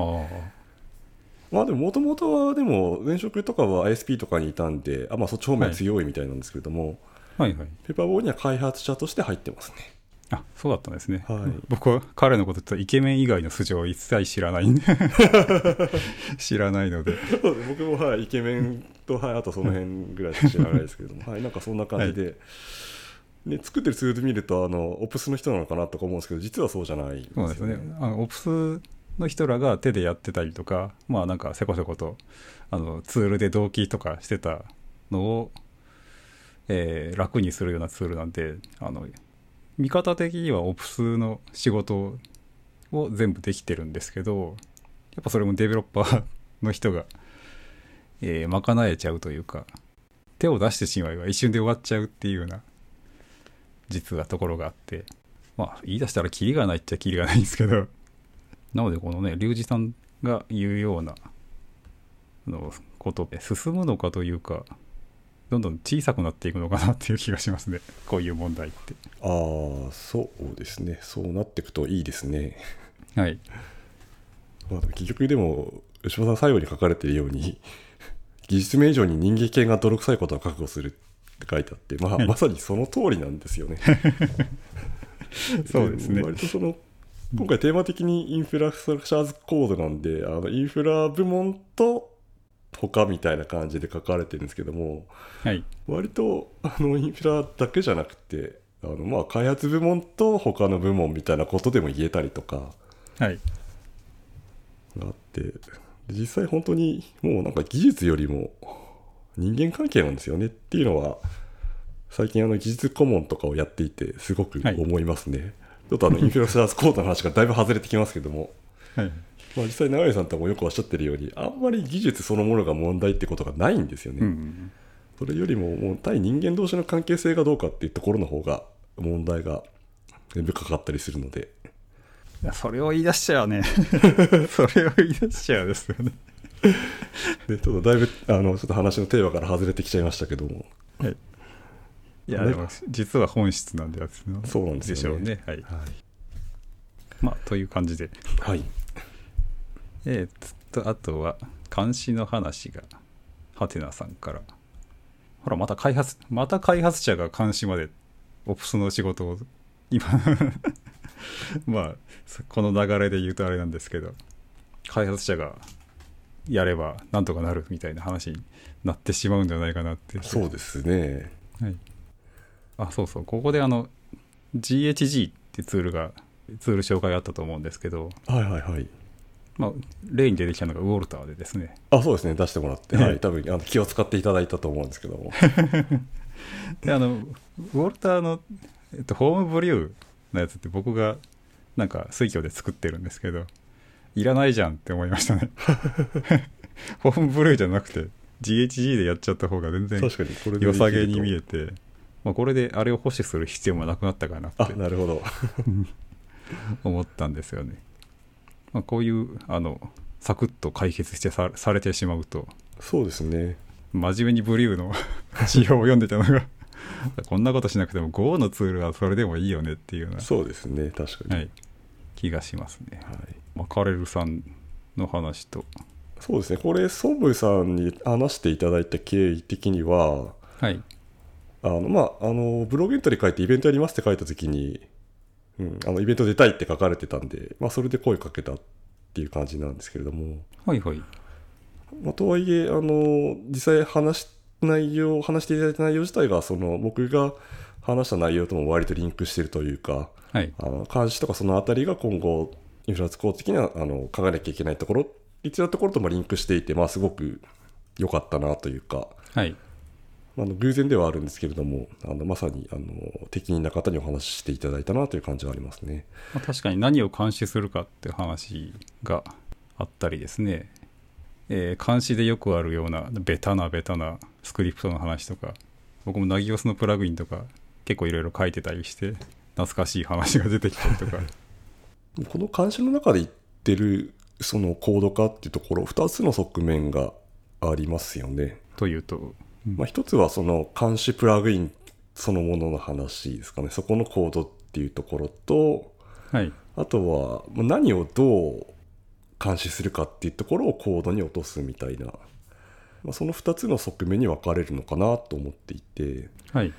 [SPEAKER 2] まあでももともとはでも前職とかは ISP とかにいたんであまあそっち方面強いみたいなんですけれども、
[SPEAKER 1] はい。はい
[SPEAKER 2] ペパボには開発者として入ってますね。
[SPEAKER 1] あそうだったんですね、
[SPEAKER 2] はい。
[SPEAKER 1] 僕は彼のこととイケメン以外の素性を一切知らないんで。知らないので。
[SPEAKER 2] 僕もはいイケメンと、はい、あとその辺ぐらいしか知らないですけれども、はい、なんかそんな感じで、ね、作ってるツール見るとあのオプスの人なのかなとか思うんですけど実はそうじゃないですよ
[SPEAKER 1] そうですね。あのオプスの人らが手でやってたりとかまあなんかせこせことあのツールで同期とかしてたのを、えー楽にするようなツールなんであの見方的にはオプスの仕事を全部できてるんですけどやっぱそれもデベロッパーの人が、えー賄えちゃうというか手を出してしまえば一瞬で終わっちゃうっていうような実はところがあってまあ言い出したらキリがないっちゃキリがないんですけど なのでこのね龍二さんが言うようなあのことで進むのかというかどんどん小さくなっていくのかなっていう気がしますね。こういう問題って。
[SPEAKER 2] ああそうですね。そうなっていくといいですね、
[SPEAKER 1] はい。
[SPEAKER 2] まあ、結局でも吉間さん最後に書かれているように技術面以上に人間系が泥臭いことを覚悟するって書いてあって、まあ、
[SPEAKER 1] はい
[SPEAKER 2] まさにその通りなんですよね。
[SPEAKER 1] そうですね。
[SPEAKER 2] 割とその今回テーマ的にインフラストラクチャーズコードなんであのインフラ部門と他みたいな感じで書かれてるんですけども
[SPEAKER 1] はい。
[SPEAKER 2] 割とあのインフラだけじゃなくてあのまあ開発部門と他の部門みたいなことでも言えたりとか
[SPEAKER 1] はい。
[SPEAKER 2] があってで実際本当にもうなんか技術よりも人間関係なんですよねっていうのは最近あの技術顧問とかをやっていてすごく思いますね。ちょっとあの インフルエンサーズコードの話がだいぶ外れてきますけども、
[SPEAKER 1] はい。
[SPEAKER 2] まあ、実際永井さんともよくおっしゃってるようにあんまり技術そのものが問題ってことがないんですよね、
[SPEAKER 1] うん
[SPEAKER 2] それよりももう対人間同士の関係性がどうかっていうところの方が問題が深かったりするので。
[SPEAKER 1] それを言い出しちゃうね。それを言い出しちゃうですよね
[SPEAKER 2] でちょっとだいぶあのちょっと話のテーマから外れてきちゃいましたけども。
[SPEAKER 1] はい。いやも実は本質なんですよ
[SPEAKER 2] そうなんですよね。
[SPEAKER 1] でしょうね。はい。
[SPEAKER 2] はい、
[SPEAKER 1] まあという感じで。
[SPEAKER 2] はい、
[SPEAKER 1] えー、っとあとは監視の話がハテナさんから。ほらまた開発また開発者が監視までオプスの仕事を今 まあこの流れで言うとあれなんですけど開発者がやればなんとかなるみたいな話になってしまうんじゃないかなって。
[SPEAKER 2] そうですね。
[SPEAKER 1] はい、あそうそう。ここであの GHG ってツールがツール紹介あったと思うんですけど、
[SPEAKER 2] はいはいはい。
[SPEAKER 1] まあ、例に出てきたのがウォルターでですね。
[SPEAKER 2] あそうですね。出してもらって、
[SPEAKER 1] ええ
[SPEAKER 2] はい、多分あの気を使っていただいたと思うんですけども。
[SPEAKER 1] であのウォルターの、えっと、ホームブリューのやつって僕がなんか水郷で作ってるんですけどいらないじゃんって思いましたね。ホームブリューじゃなくて GHG でやっちゃった方が全然良さげに見
[SPEAKER 2] え
[SPEAKER 1] えて、まあ、これであれを保守する必要もなくなったかなって
[SPEAKER 2] あなるほど。
[SPEAKER 1] 思ったんですよね。まあ、こういうあのサクッと解決してさされてしまうと
[SPEAKER 2] そうですね。
[SPEAKER 1] 真面目にブリューの 仕様を読んでたのがこんなことしなくても Go のツールはそれでもいいよねっていうような、
[SPEAKER 2] そうですね確かに、
[SPEAKER 1] はい、気がしますね。
[SPEAKER 2] はい。
[SPEAKER 1] マカレルさんの話と、
[SPEAKER 2] そうですね。これソブさんに話していただいた経緯的には
[SPEAKER 1] はい、
[SPEAKER 2] あのまああのブログエントリー書いてイベントやりますって書いた時に、うん、あのイベント出たいって書かれてたんで、まあ、それで声かけたっていう感じなんですけれども、
[SPEAKER 1] はいはい。
[SPEAKER 2] まあ、とはいえあの実際話し内容話していただいた内容自体がその僕が話した内容とも割とリンクしてるというか
[SPEAKER 1] はい。
[SPEAKER 2] あの監視とかそのあたりが今後インフラツコー的にはあの考えなきゃいけないところ一なところともリンクしていて、まあ、すごく良かったなというか。
[SPEAKER 1] はい。
[SPEAKER 2] あの偶然ではあるんですけれどもあのまさにあの適任な方にお話ししていただいたなという感じはありますね。
[SPEAKER 1] まあ、確かに何を監視するかって話があったりですね、えー監視でよくあるようなベタなベタなスクリプトの話とか僕もナギオスのプラグインとか結構いろいろ書いてたりして懐かしい話が出てきたりとか。
[SPEAKER 2] この監視の中で言ってるそのコード化っていうところ2つの側面がありますよね。
[SPEAKER 1] というと、
[SPEAKER 2] まあ、一つはその監視プラグインそのものの話ですかね。そこのコードっていうところと
[SPEAKER 1] はい。
[SPEAKER 2] あとはまあ何をどう監視するかっていうところをコードに落とすみたいな、まあ、その2つの側面に分かれるのかなと思っていて。
[SPEAKER 1] はい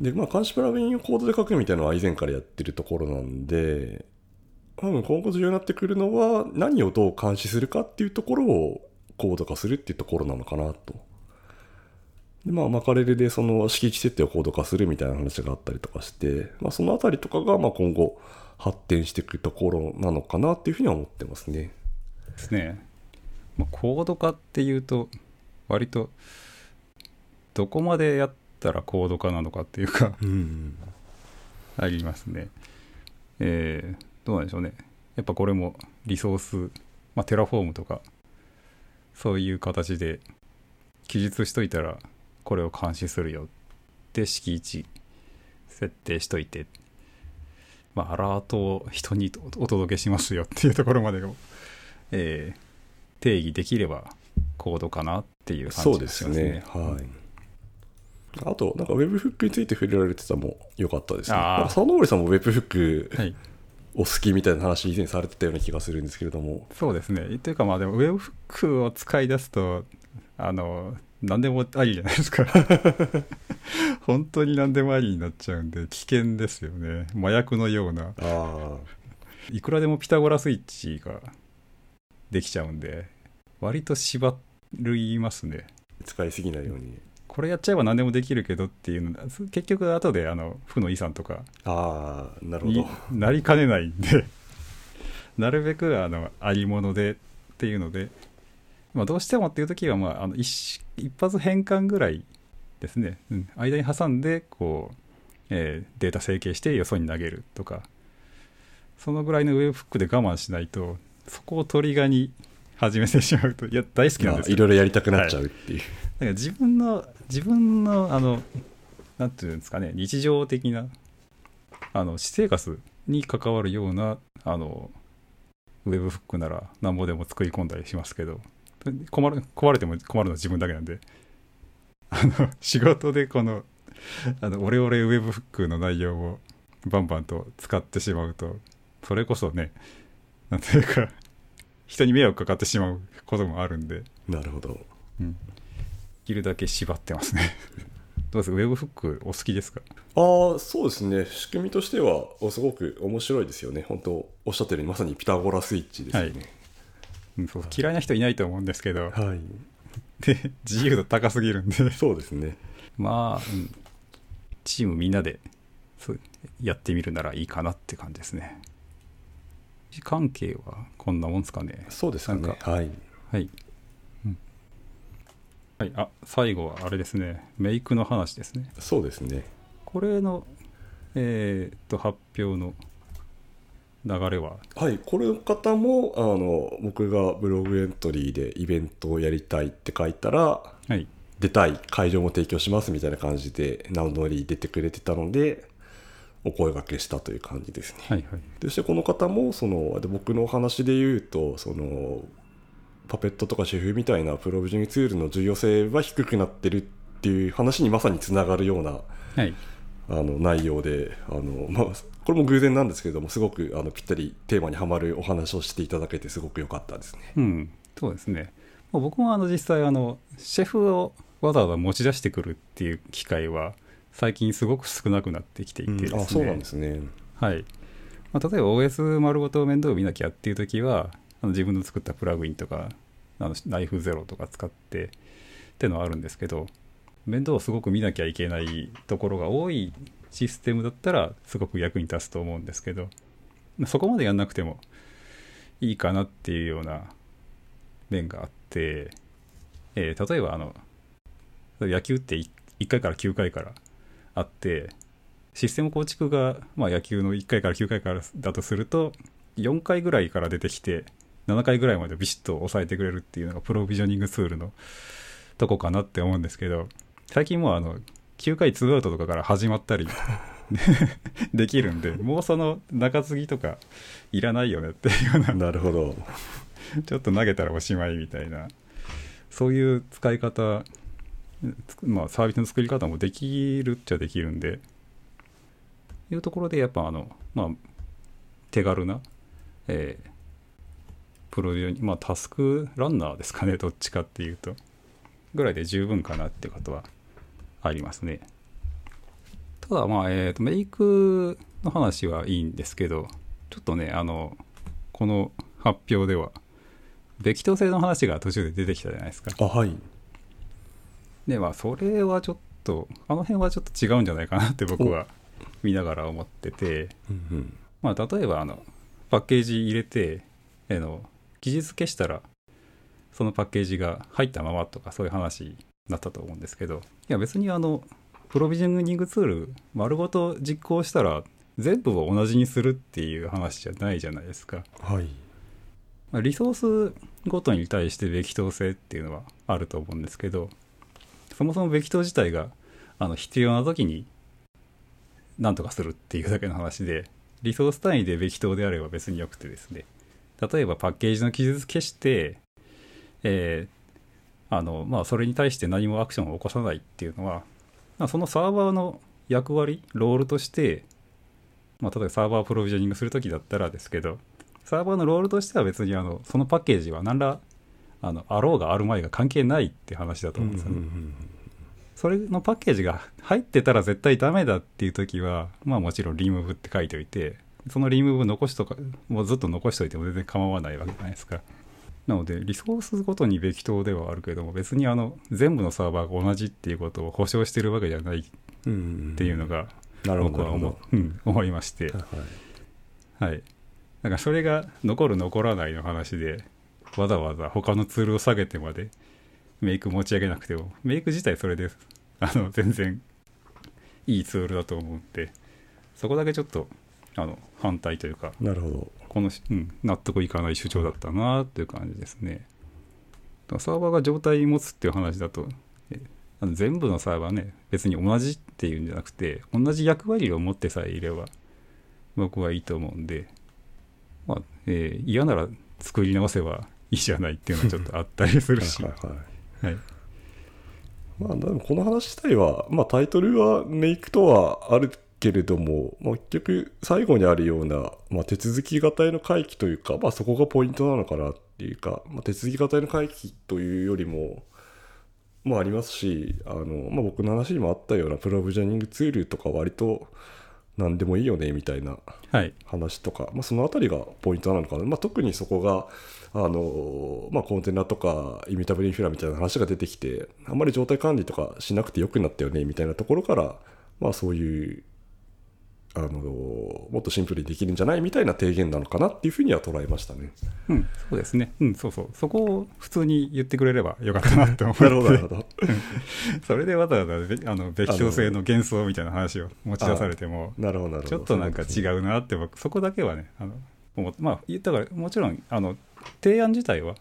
[SPEAKER 2] で、まあ、監視プラグインをコードで書くみたいなのは以前からやってるところなんで多分今後重要になってくるのは何をどう監視するかっていうところをコード化するっていうところなのかなと。でまあ、 Mackerel でその閾値設定をコード化するみたいな話があったりとかして、まあ、そのあたりとかがまあ今後発展していくところなのかなっていうふうには思ってますね。
[SPEAKER 1] ですね、まあ、コード化っていうと割とどこまでやったらコード化なのかっていうか
[SPEAKER 2] うん、
[SPEAKER 1] ありますね。えーどうなんでしょうね。やっぱこれもリソース、まあ、 Terraform とか、そういう形で記述しといたら、これを監視するよって敷地設定しといて、まあ、アラートを人にお届けしますよっていうところまでを、えー定義できればコードかなっていう感
[SPEAKER 2] そうで
[SPEAKER 1] じがしますすね。
[SPEAKER 2] ね。はい。あと、なんか Webhook について触れられてたも良かったですね。なんかさんも Webhook
[SPEAKER 1] はい
[SPEAKER 2] お好きみたいな話以前されてたような気がするんですけれども。
[SPEAKER 1] そうですね。というかまあでも Webhook を使い出すとあの何でもありじゃないですか。本当に何でもありになっちゃうんで危険ですよね。麻薬のような
[SPEAKER 2] あ
[SPEAKER 1] いくらでもピタゴラスイッチができちゃうんで割と縛りますね。
[SPEAKER 2] あ、使いすぎないように。
[SPEAKER 1] これやっちゃえば何でもできるけどっていうの結局後であの負の遺産とか
[SPEAKER 2] ああ、なるほ
[SPEAKER 1] に
[SPEAKER 2] ど。
[SPEAKER 1] なりかねないんでなるべくあのありものでっていうので、まあ、どうしてもっていう時は、まあ、あの一一発変換ぐらいですね、うん、間に挟んでこう、えーデータ整形してよそに投げるとかそのぐらいのウェブフックで我慢しないとそこをトリガーに始めてしまうといや大好きなんですよ。
[SPEAKER 2] まあいろいろやりたくなっちゃうっていう、
[SPEAKER 1] だから自分の自分のあのなんていうんですかね日常的なあの私生活に関わるようなあのウェブフックなら何ぼでも作り込んだりしますけど困る壊れても困るのは自分だけなんであの仕事でこのあのオレオレウェブフックの内容をバンバンと使ってしまうとそれこそねなんていうか人に迷惑かかってしまうこともあるんで。
[SPEAKER 2] なるほど。
[SPEAKER 1] うん、できるだけ縛ってますね。どうですか、ウェブフックお好きですか？
[SPEAKER 2] ああそうですね。仕組みとしてはおすごく面白いですよね。本当おっしゃったようにまさにピタゴラスイッチですよね。
[SPEAKER 1] うんそう嫌いな人いないと思うんですけど、
[SPEAKER 2] はい、
[SPEAKER 1] で自由度高すぎるんで、
[SPEAKER 2] そうですね。
[SPEAKER 1] まあ、うん。チームみんなでそうやってみるならいいかなって感じですね。関係はこんなもんですかね。
[SPEAKER 2] そうですかね。
[SPEAKER 1] なんか
[SPEAKER 2] はい。
[SPEAKER 1] はい。うんはい、あ最後はあれですね、メイクの話ですね。
[SPEAKER 2] そうですね。
[SPEAKER 1] これの、えーっと、発表の流れは、
[SPEAKER 2] はいこれの方もあの僕がブログエントリーでイベントをやりたいって書いたら
[SPEAKER 1] はい、
[SPEAKER 2] 出たい会場も提供しますみたいな感じで名乗り出てくれてたのでお声掛けしたという感じですね。
[SPEAKER 1] はい、はい。
[SPEAKER 2] でそしてこの方もそので僕のお話で言うとそのパペットとかシェフみたいなプロビジョニングツールの重要性は低くなってるっていう話にまさにつながるような
[SPEAKER 1] はい、
[SPEAKER 2] あの内容であの、まあ、これも偶然なんですけれどもすごくあのぴったりテーマにはまるお話をしていただけてすごく良かったですね。
[SPEAKER 1] うん、そうですね。まあ僕もあの実際あの、シェフをわざわざ持ち出してくるっていう機会は、最近すごく少なくなってきていてですね。
[SPEAKER 2] あそうなんですね。
[SPEAKER 1] はい。まあ、例えば OS 丸ごと面倒を見なきゃっていう時は、あの自分の作ったプラグインとか、あのナイフゼロとか使ってっていうのはあるんですけど、面倒をすごく見なきゃいけないところが多いシステムだったら、すごく役に立つと思うんですけど、そこまでやんなくてもいいかなっていうような面があって、えー例えばあの、野球って1回から9回からあって、システム構築が、まあ、野球の1回から9回からだとすると4回ぐらいから出てきて7回ぐらいまでビシッと抑えてくれるっていうのがプロビジョニングツールのとこかなって思うんですけど最近もうあの9回2アウトとかから始まったり できるんでもうその中継ぎとかいらないよねっていうような
[SPEAKER 2] なるほど。
[SPEAKER 1] ちょっと投げたらおしまいみたいなそういう使い方つまあサービスの作り方もできるっちゃできるんでいうところでやっぱあのまあ手軽な、えープロビューまあタスクランナーですかね どっちかっていうと。ぐらいで十分かなってことはありますね。ただまあえーとメイクの話はいいんですけどちょっとねあのこの発表ではべき当性の話が途中で出てきたじゃないですか。
[SPEAKER 2] あはい。
[SPEAKER 1] でまあそれはちょっとあの辺はちょっと違うんじゃないかなって僕は見ながら思ってて。
[SPEAKER 2] うんうん。
[SPEAKER 1] まあ例えばあのパッケージ入れてあの記述消したらそのパッケージが入ったままとかそういう話になったと思うんですけどいや別にあのプロビジョニングツール丸ごと実行したら全部を同じにするっていう話じゃないじゃないですか。
[SPEAKER 2] はい。
[SPEAKER 1] まあリソースごとに対してべき当性っていうのはあると思うんですけどそもそもべき当自体があの必要な時に何とかするっていうだけの話でリソース単位でべき当であれば別によくてですね例えばパッケージの記述消してえーあのまあそれに対して何もアクションを起こさないっていうのは、まあ、そのサーバーの役割ロールとして、まあ、例えばサーバープロビジョニングする時だったらですけどサーバーのロールとしては別にあのそのパッケージは何らあのあろうがあるまいが関係ないって話だと思うんですよね。それのパッケージが入ってたら絶対ダメだっていう時はまあもちろんリムーブって書いておいてそのリムーブ残しとかもうずっと残しといても全然構わないわけじゃないですか。なのでリソースごとにべき当ではあるけども別にあの全部のサーバーが同じっていうことを保証してるわけじゃないっていうのが。僕は思,、うん、思いまして。
[SPEAKER 2] はい
[SPEAKER 1] はい。だからそれが残る残らないの話で、わざわざ他のツールを下げてまでメイク持ち上げなくても、メイク自体それで、あの、全然いいツールだと思うんで、そこだけちょっとあの反対というか
[SPEAKER 2] なるほど。
[SPEAKER 1] この、うん、納得いかない主張だったなっていう感じですね。サーバーが状態持つっていう話だと全部のサーバーね別に同じっていうんじゃなくて同じ役割を持ってさえいれば僕はいいと思うんで、まあえー、嫌なら作り直せばいいじゃないっていうのはちょっとあったりするし。はい、はい、
[SPEAKER 2] まあでもこの話自体は、まあ、タイトルはメイクとはあるけれども、まあ、結局最後にあるような、まあ、手続き型への回帰というか、まあ、そこがポイントなのかなっていうか、まあ、手続き型への回帰というよりももありますしあの、まあ、僕の話にもあったようなプロビジョニングツールとか割と何でもいいよねみたいな話とか、はい、まあ、その辺りがポイントなのかな、まあ、特にそこがあの、まあ、コンテナとかイミタブルインフラみたいな話が出てきてあんまり状態管理とかしなくてよくなったよねみたいなところから、まあ、そういうあのもっとシンプルにできるんじゃないみたいな提言なのかなっていうふうには捉えましたね。
[SPEAKER 1] うん、そうですね。うん、そうそう。そこを普通に言ってくれればよかったなって思って。なるほど、なるほど。それでわざわざあの別称性の幻想みたいな話を持ち出されても、
[SPEAKER 2] なるほど、
[SPEAKER 1] ちょっとなんか違うなって僕、そこだけはね、あの思まあ、だからもちろん、あの、提案自体は、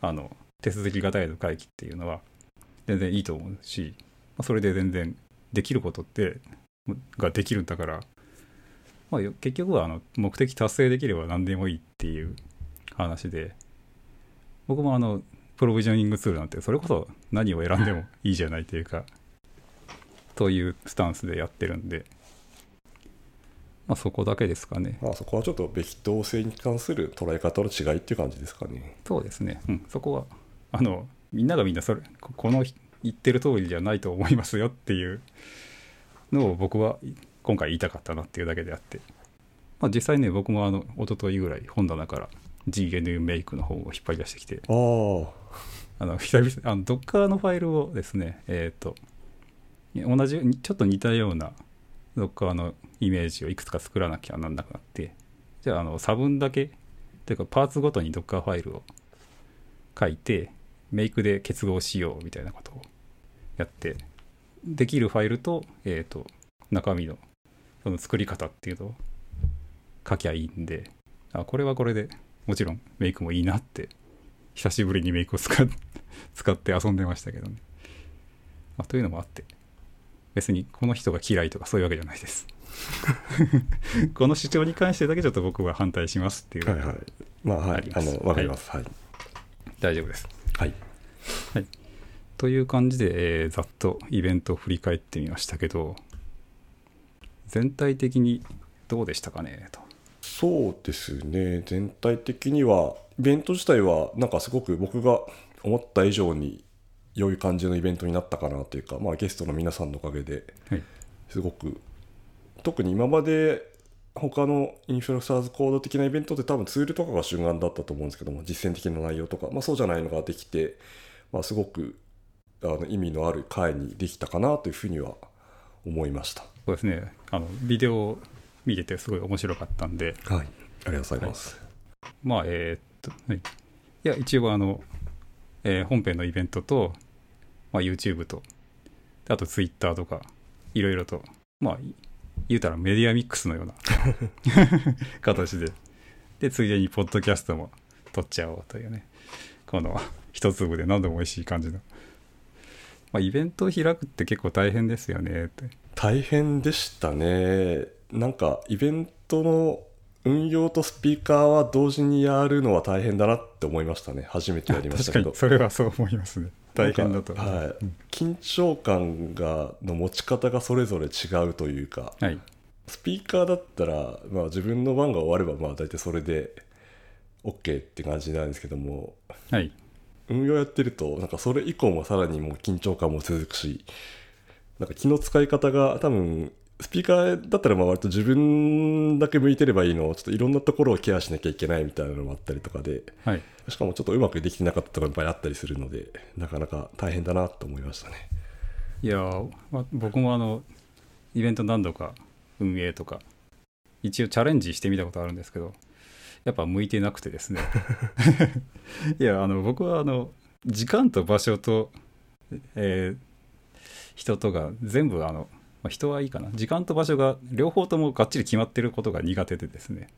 [SPEAKER 1] あの、手続き型への回帰っていうのは全然いいと思うし、まあ、それで全然できることってができるんだからまあ、結局はあの目的達成できれば何でもいいっていう話で。僕もあのプロビジョニングツールなんてそれこそ何を選んでもいいじゃないというかというスタンスでやってるんで、まあ、そこだけですかね、
[SPEAKER 2] まあ、そこはちょっとべき当性に関する捉え方の違いっていう感じですかね。
[SPEAKER 1] そうですね、うん、そこはあのみんながみんなそれこの言ってる通りじゃないと思いますよっていうのを僕は今回言いたかったなっていうだけであって、まあ、実際ね僕もあの一昨日ぐらい本棚から GNU メイクの方を引っ張り出してきて。あの久々あの Docker のファイルをですねえっ、ー、と同じちょっと似たような Docker のイメージをいくつか作らなきゃなんなくなって。じゃああの差分だけというかパーツごとに Docker ファイルを書いてメイクで結合しようみたいなことをやって。できるファイルと,、えーと中身のその作り方っていうのを書きゃいいんであこれはこれでもちろんメイクもいいなって久しぶりにメイクを使 使って遊んでましたけどね、まあ、というのもあって別にこの人が嫌いとかそういうわけじゃないです。この主張に関してだけちょっと僕は反対しますっていう。
[SPEAKER 2] はいはい。まあはい。あの分かります、はい、はい、
[SPEAKER 1] 大丈夫です。
[SPEAKER 2] はい、
[SPEAKER 1] はい、という感じで、えー、ざっとイベントを振り返ってみましたけど全体的にどうでしたかねと。
[SPEAKER 2] そうですね全体的にはイベント自体はなんかすごく僕が思った以上に良い感じのイベントになったかなというか、まあ、ゲストの皆さんのおかげですごく、はい、特に今まで他のインフルエンサーズコード的なイベントって多分ツールとかが主眼だったと思うんですけども実践的な内容とか、まあ、そうじゃないのができて、まあ、すごくあの意味のある回にできたかなというふうには思いました。
[SPEAKER 1] そうですねあのビデオを見ててすごい面白かったんで、
[SPEAKER 2] はい、ありがとうございます。
[SPEAKER 1] はい、まあえー、っと、はい、いや一応あの、えー、本編のイベントと、まあ、YouTube とあと Twitter とかいろいろとまあ言うたらメディアミックスのような 形で。でついでにポッドキャストも撮っちゃおうというね。この一粒で何でも美味しい感じの。まあ、イベントを開くって結構大変ですよねって
[SPEAKER 2] 大変でしたね。なんかイベントの運用とスピーカーは同時にやるのは大変だなって思いましたね。初めてやりましたけど。
[SPEAKER 1] それはそう思いますね。大変だと。
[SPEAKER 2] はい、緊張感がの持ち方がそれぞれ違うというか、
[SPEAKER 1] はい、
[SPEAKER 2] スピーカーだったら、まあ、自分の番が終わればまあ大体それで OK って感じなんですけども、
[SPEAKER 1] はい、
[SPEAKER 2] 運用やってるとなんかそれ以降もさらにもう緊張感も続くしなんか気の使い方が多分スピーカーだったらまあ割と自分だけ向いてればいいのをちょっといろんなところをケアしなきゃいけないみたいなのもあったりとかで、
[SPEAKER 1] はい、
[SPEAKER 2] しかもちょっとうまくできてなかったところもやっぱりあったりするのでなかなか大変だなと思いましたね。
[SPEAKER 1] いや、まあ、僕もあのイベント何度か運営とか一応チャレンジしてみたことあるんですけどやっぱ向いてなくてですね。いやあの僕はあの時間と場所と、えー、人とが全部あのまあ、人はいいかな。時間と場所が両方ともがっちり決まってることが苦手でですね。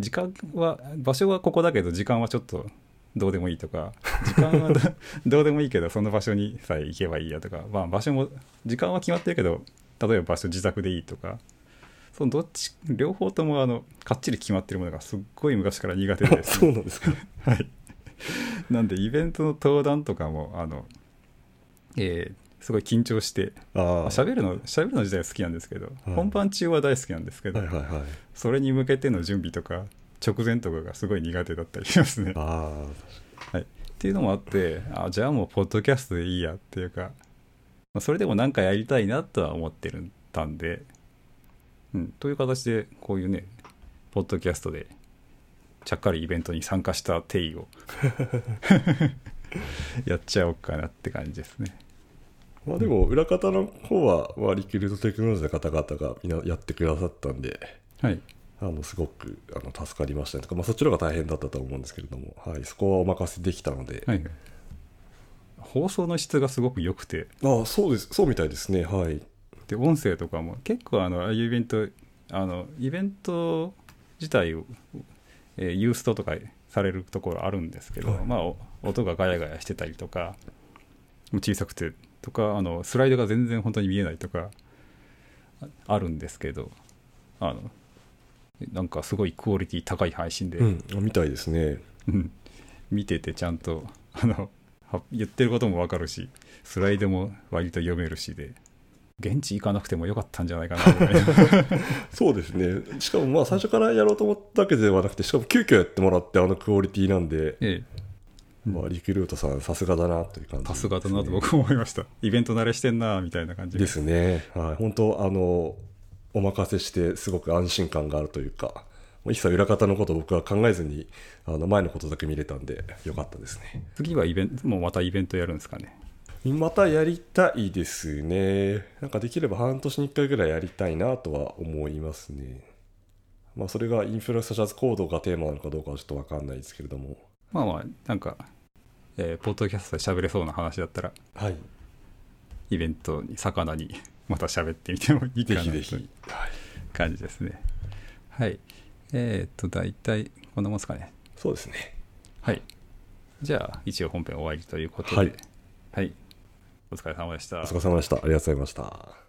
[SPEAKER 1] 時間は場所はここだけど時間はちょっとどうでもいいとか時間はど どうでもいいけどその場所にさえ行けばいいやとか、まあ、場所も時間は決まってるけど例えば場所自宅でいいとか。そのどっち両方ともあのかっちり決まってるものがすっごい昔から苦手でね。
[SPEAKER 2] そうなんですか。
[SPEAKER 1] はい、なんでイベントの登壇とかもあの、えーすごい緊張して喋るの喋るの自体は好きなんですけど、
[SPEAKER 2] はい
[SPEAKER 1] 本番中は大好きなんですけど、
[SPEAKER 2] はいはいはい。
[SPEAKER 1] それに向けての準備とか直前とかがすごい苦手だったりしますね。
[SPEAKER 2] あ
[SPEAKER 1] はい、っていうのもあってあじゃあもうポッドキャストでいいやっていうか、まあそれでも何かやりたいなとは思ってるたんで、うん、という形でこういうねポッドキャストでちゃっかりイベントに参加した定義を やっちゃおうかなって感じですね。
[SPEAKER 2] あまあでも裏方の方は、まあ、リクルートテクノロジーの方々がみんなやってくださったんで
[SPEAKER 1] はい、
[SPEAKER 2] あのすごくあの助かりました。ねとか、まあ、そっちの方が大変だったと思うんですけれども、はい、そこはお任せできたので、
[SPEAKER 1] はい、放送の質がすごく良くて。
[SPEAKER 2] ああそうです。そうみたいですね。はい。
[SPEAKER 1] で音声とかも結構あのああいうイベントあのイベント自体を、えーユーストとかされるところあるんですけど、
[SPEAKER 2] はい。
[SPEAKER 1] まあお音がガヤガヤしてたりとか小さくてとかあのスライドが全然本当に見えないとかああるんですけどあのなんかすごいクオリティ高い配信で、
[SPEAKER 2] うんあみたいですね。
[SPEAKER 1] うん。見ててちゃんとあのは言ってることも分かるしスライドも割と読めるしで現地行かなくてもよかったんじゃないかなぐらいの
[SPEAKER 2] そうですね。しかもまあ最初からやろうと思ったわけではなくてしかも急遽やってもらってあのクオリティなんで、
[SPEAKER 1] ええ
[SPEAKER 2] まあ、リクルートさんさすがだなという感じ
[SPEAKER 1] さすがだなと僕も思いました。イベント慣れしてんなみたいな感じ
[SPEAKER 2] で。すね。はい。本当あのお任せしてすごく安心感があるというか一切裏方のことを僕は考えずにあの前のことだけ見れたんでよかったですね。
[SPEAKER 1] 次はイベントもうまたイベントやるんですかね。
[SPEAKER 2] またやりたいですね。なんかできれば半年に1回ぐらいやりたいなとは思いますね。まあそれがインフラストラクチャーズコードがテーマなのかどうかはちょっと分かんないですけれども
[SPEAKER 1] まあまあなんか、えーポッドキャストで喋れそうな話だったら
[SPEAKER 2] はい。
[SPEAKER 1] イベントに魚に また喋ってみてもいいかなと。
[SPEAKER 2] い、
[SPEAKER 1] 感じですね。はい。えー、っと大体こんなもんですかね。
[SPEAKER 2] そうですね。
[SPEAKER 1] はい。じゃあ、一応本編終わりということで、
[SPEAKER 2] はい。
[SPEAKER 1] はい。お疲れ様でした。
[SPEAKER 2] お疲。れ様でした。ありがとうございました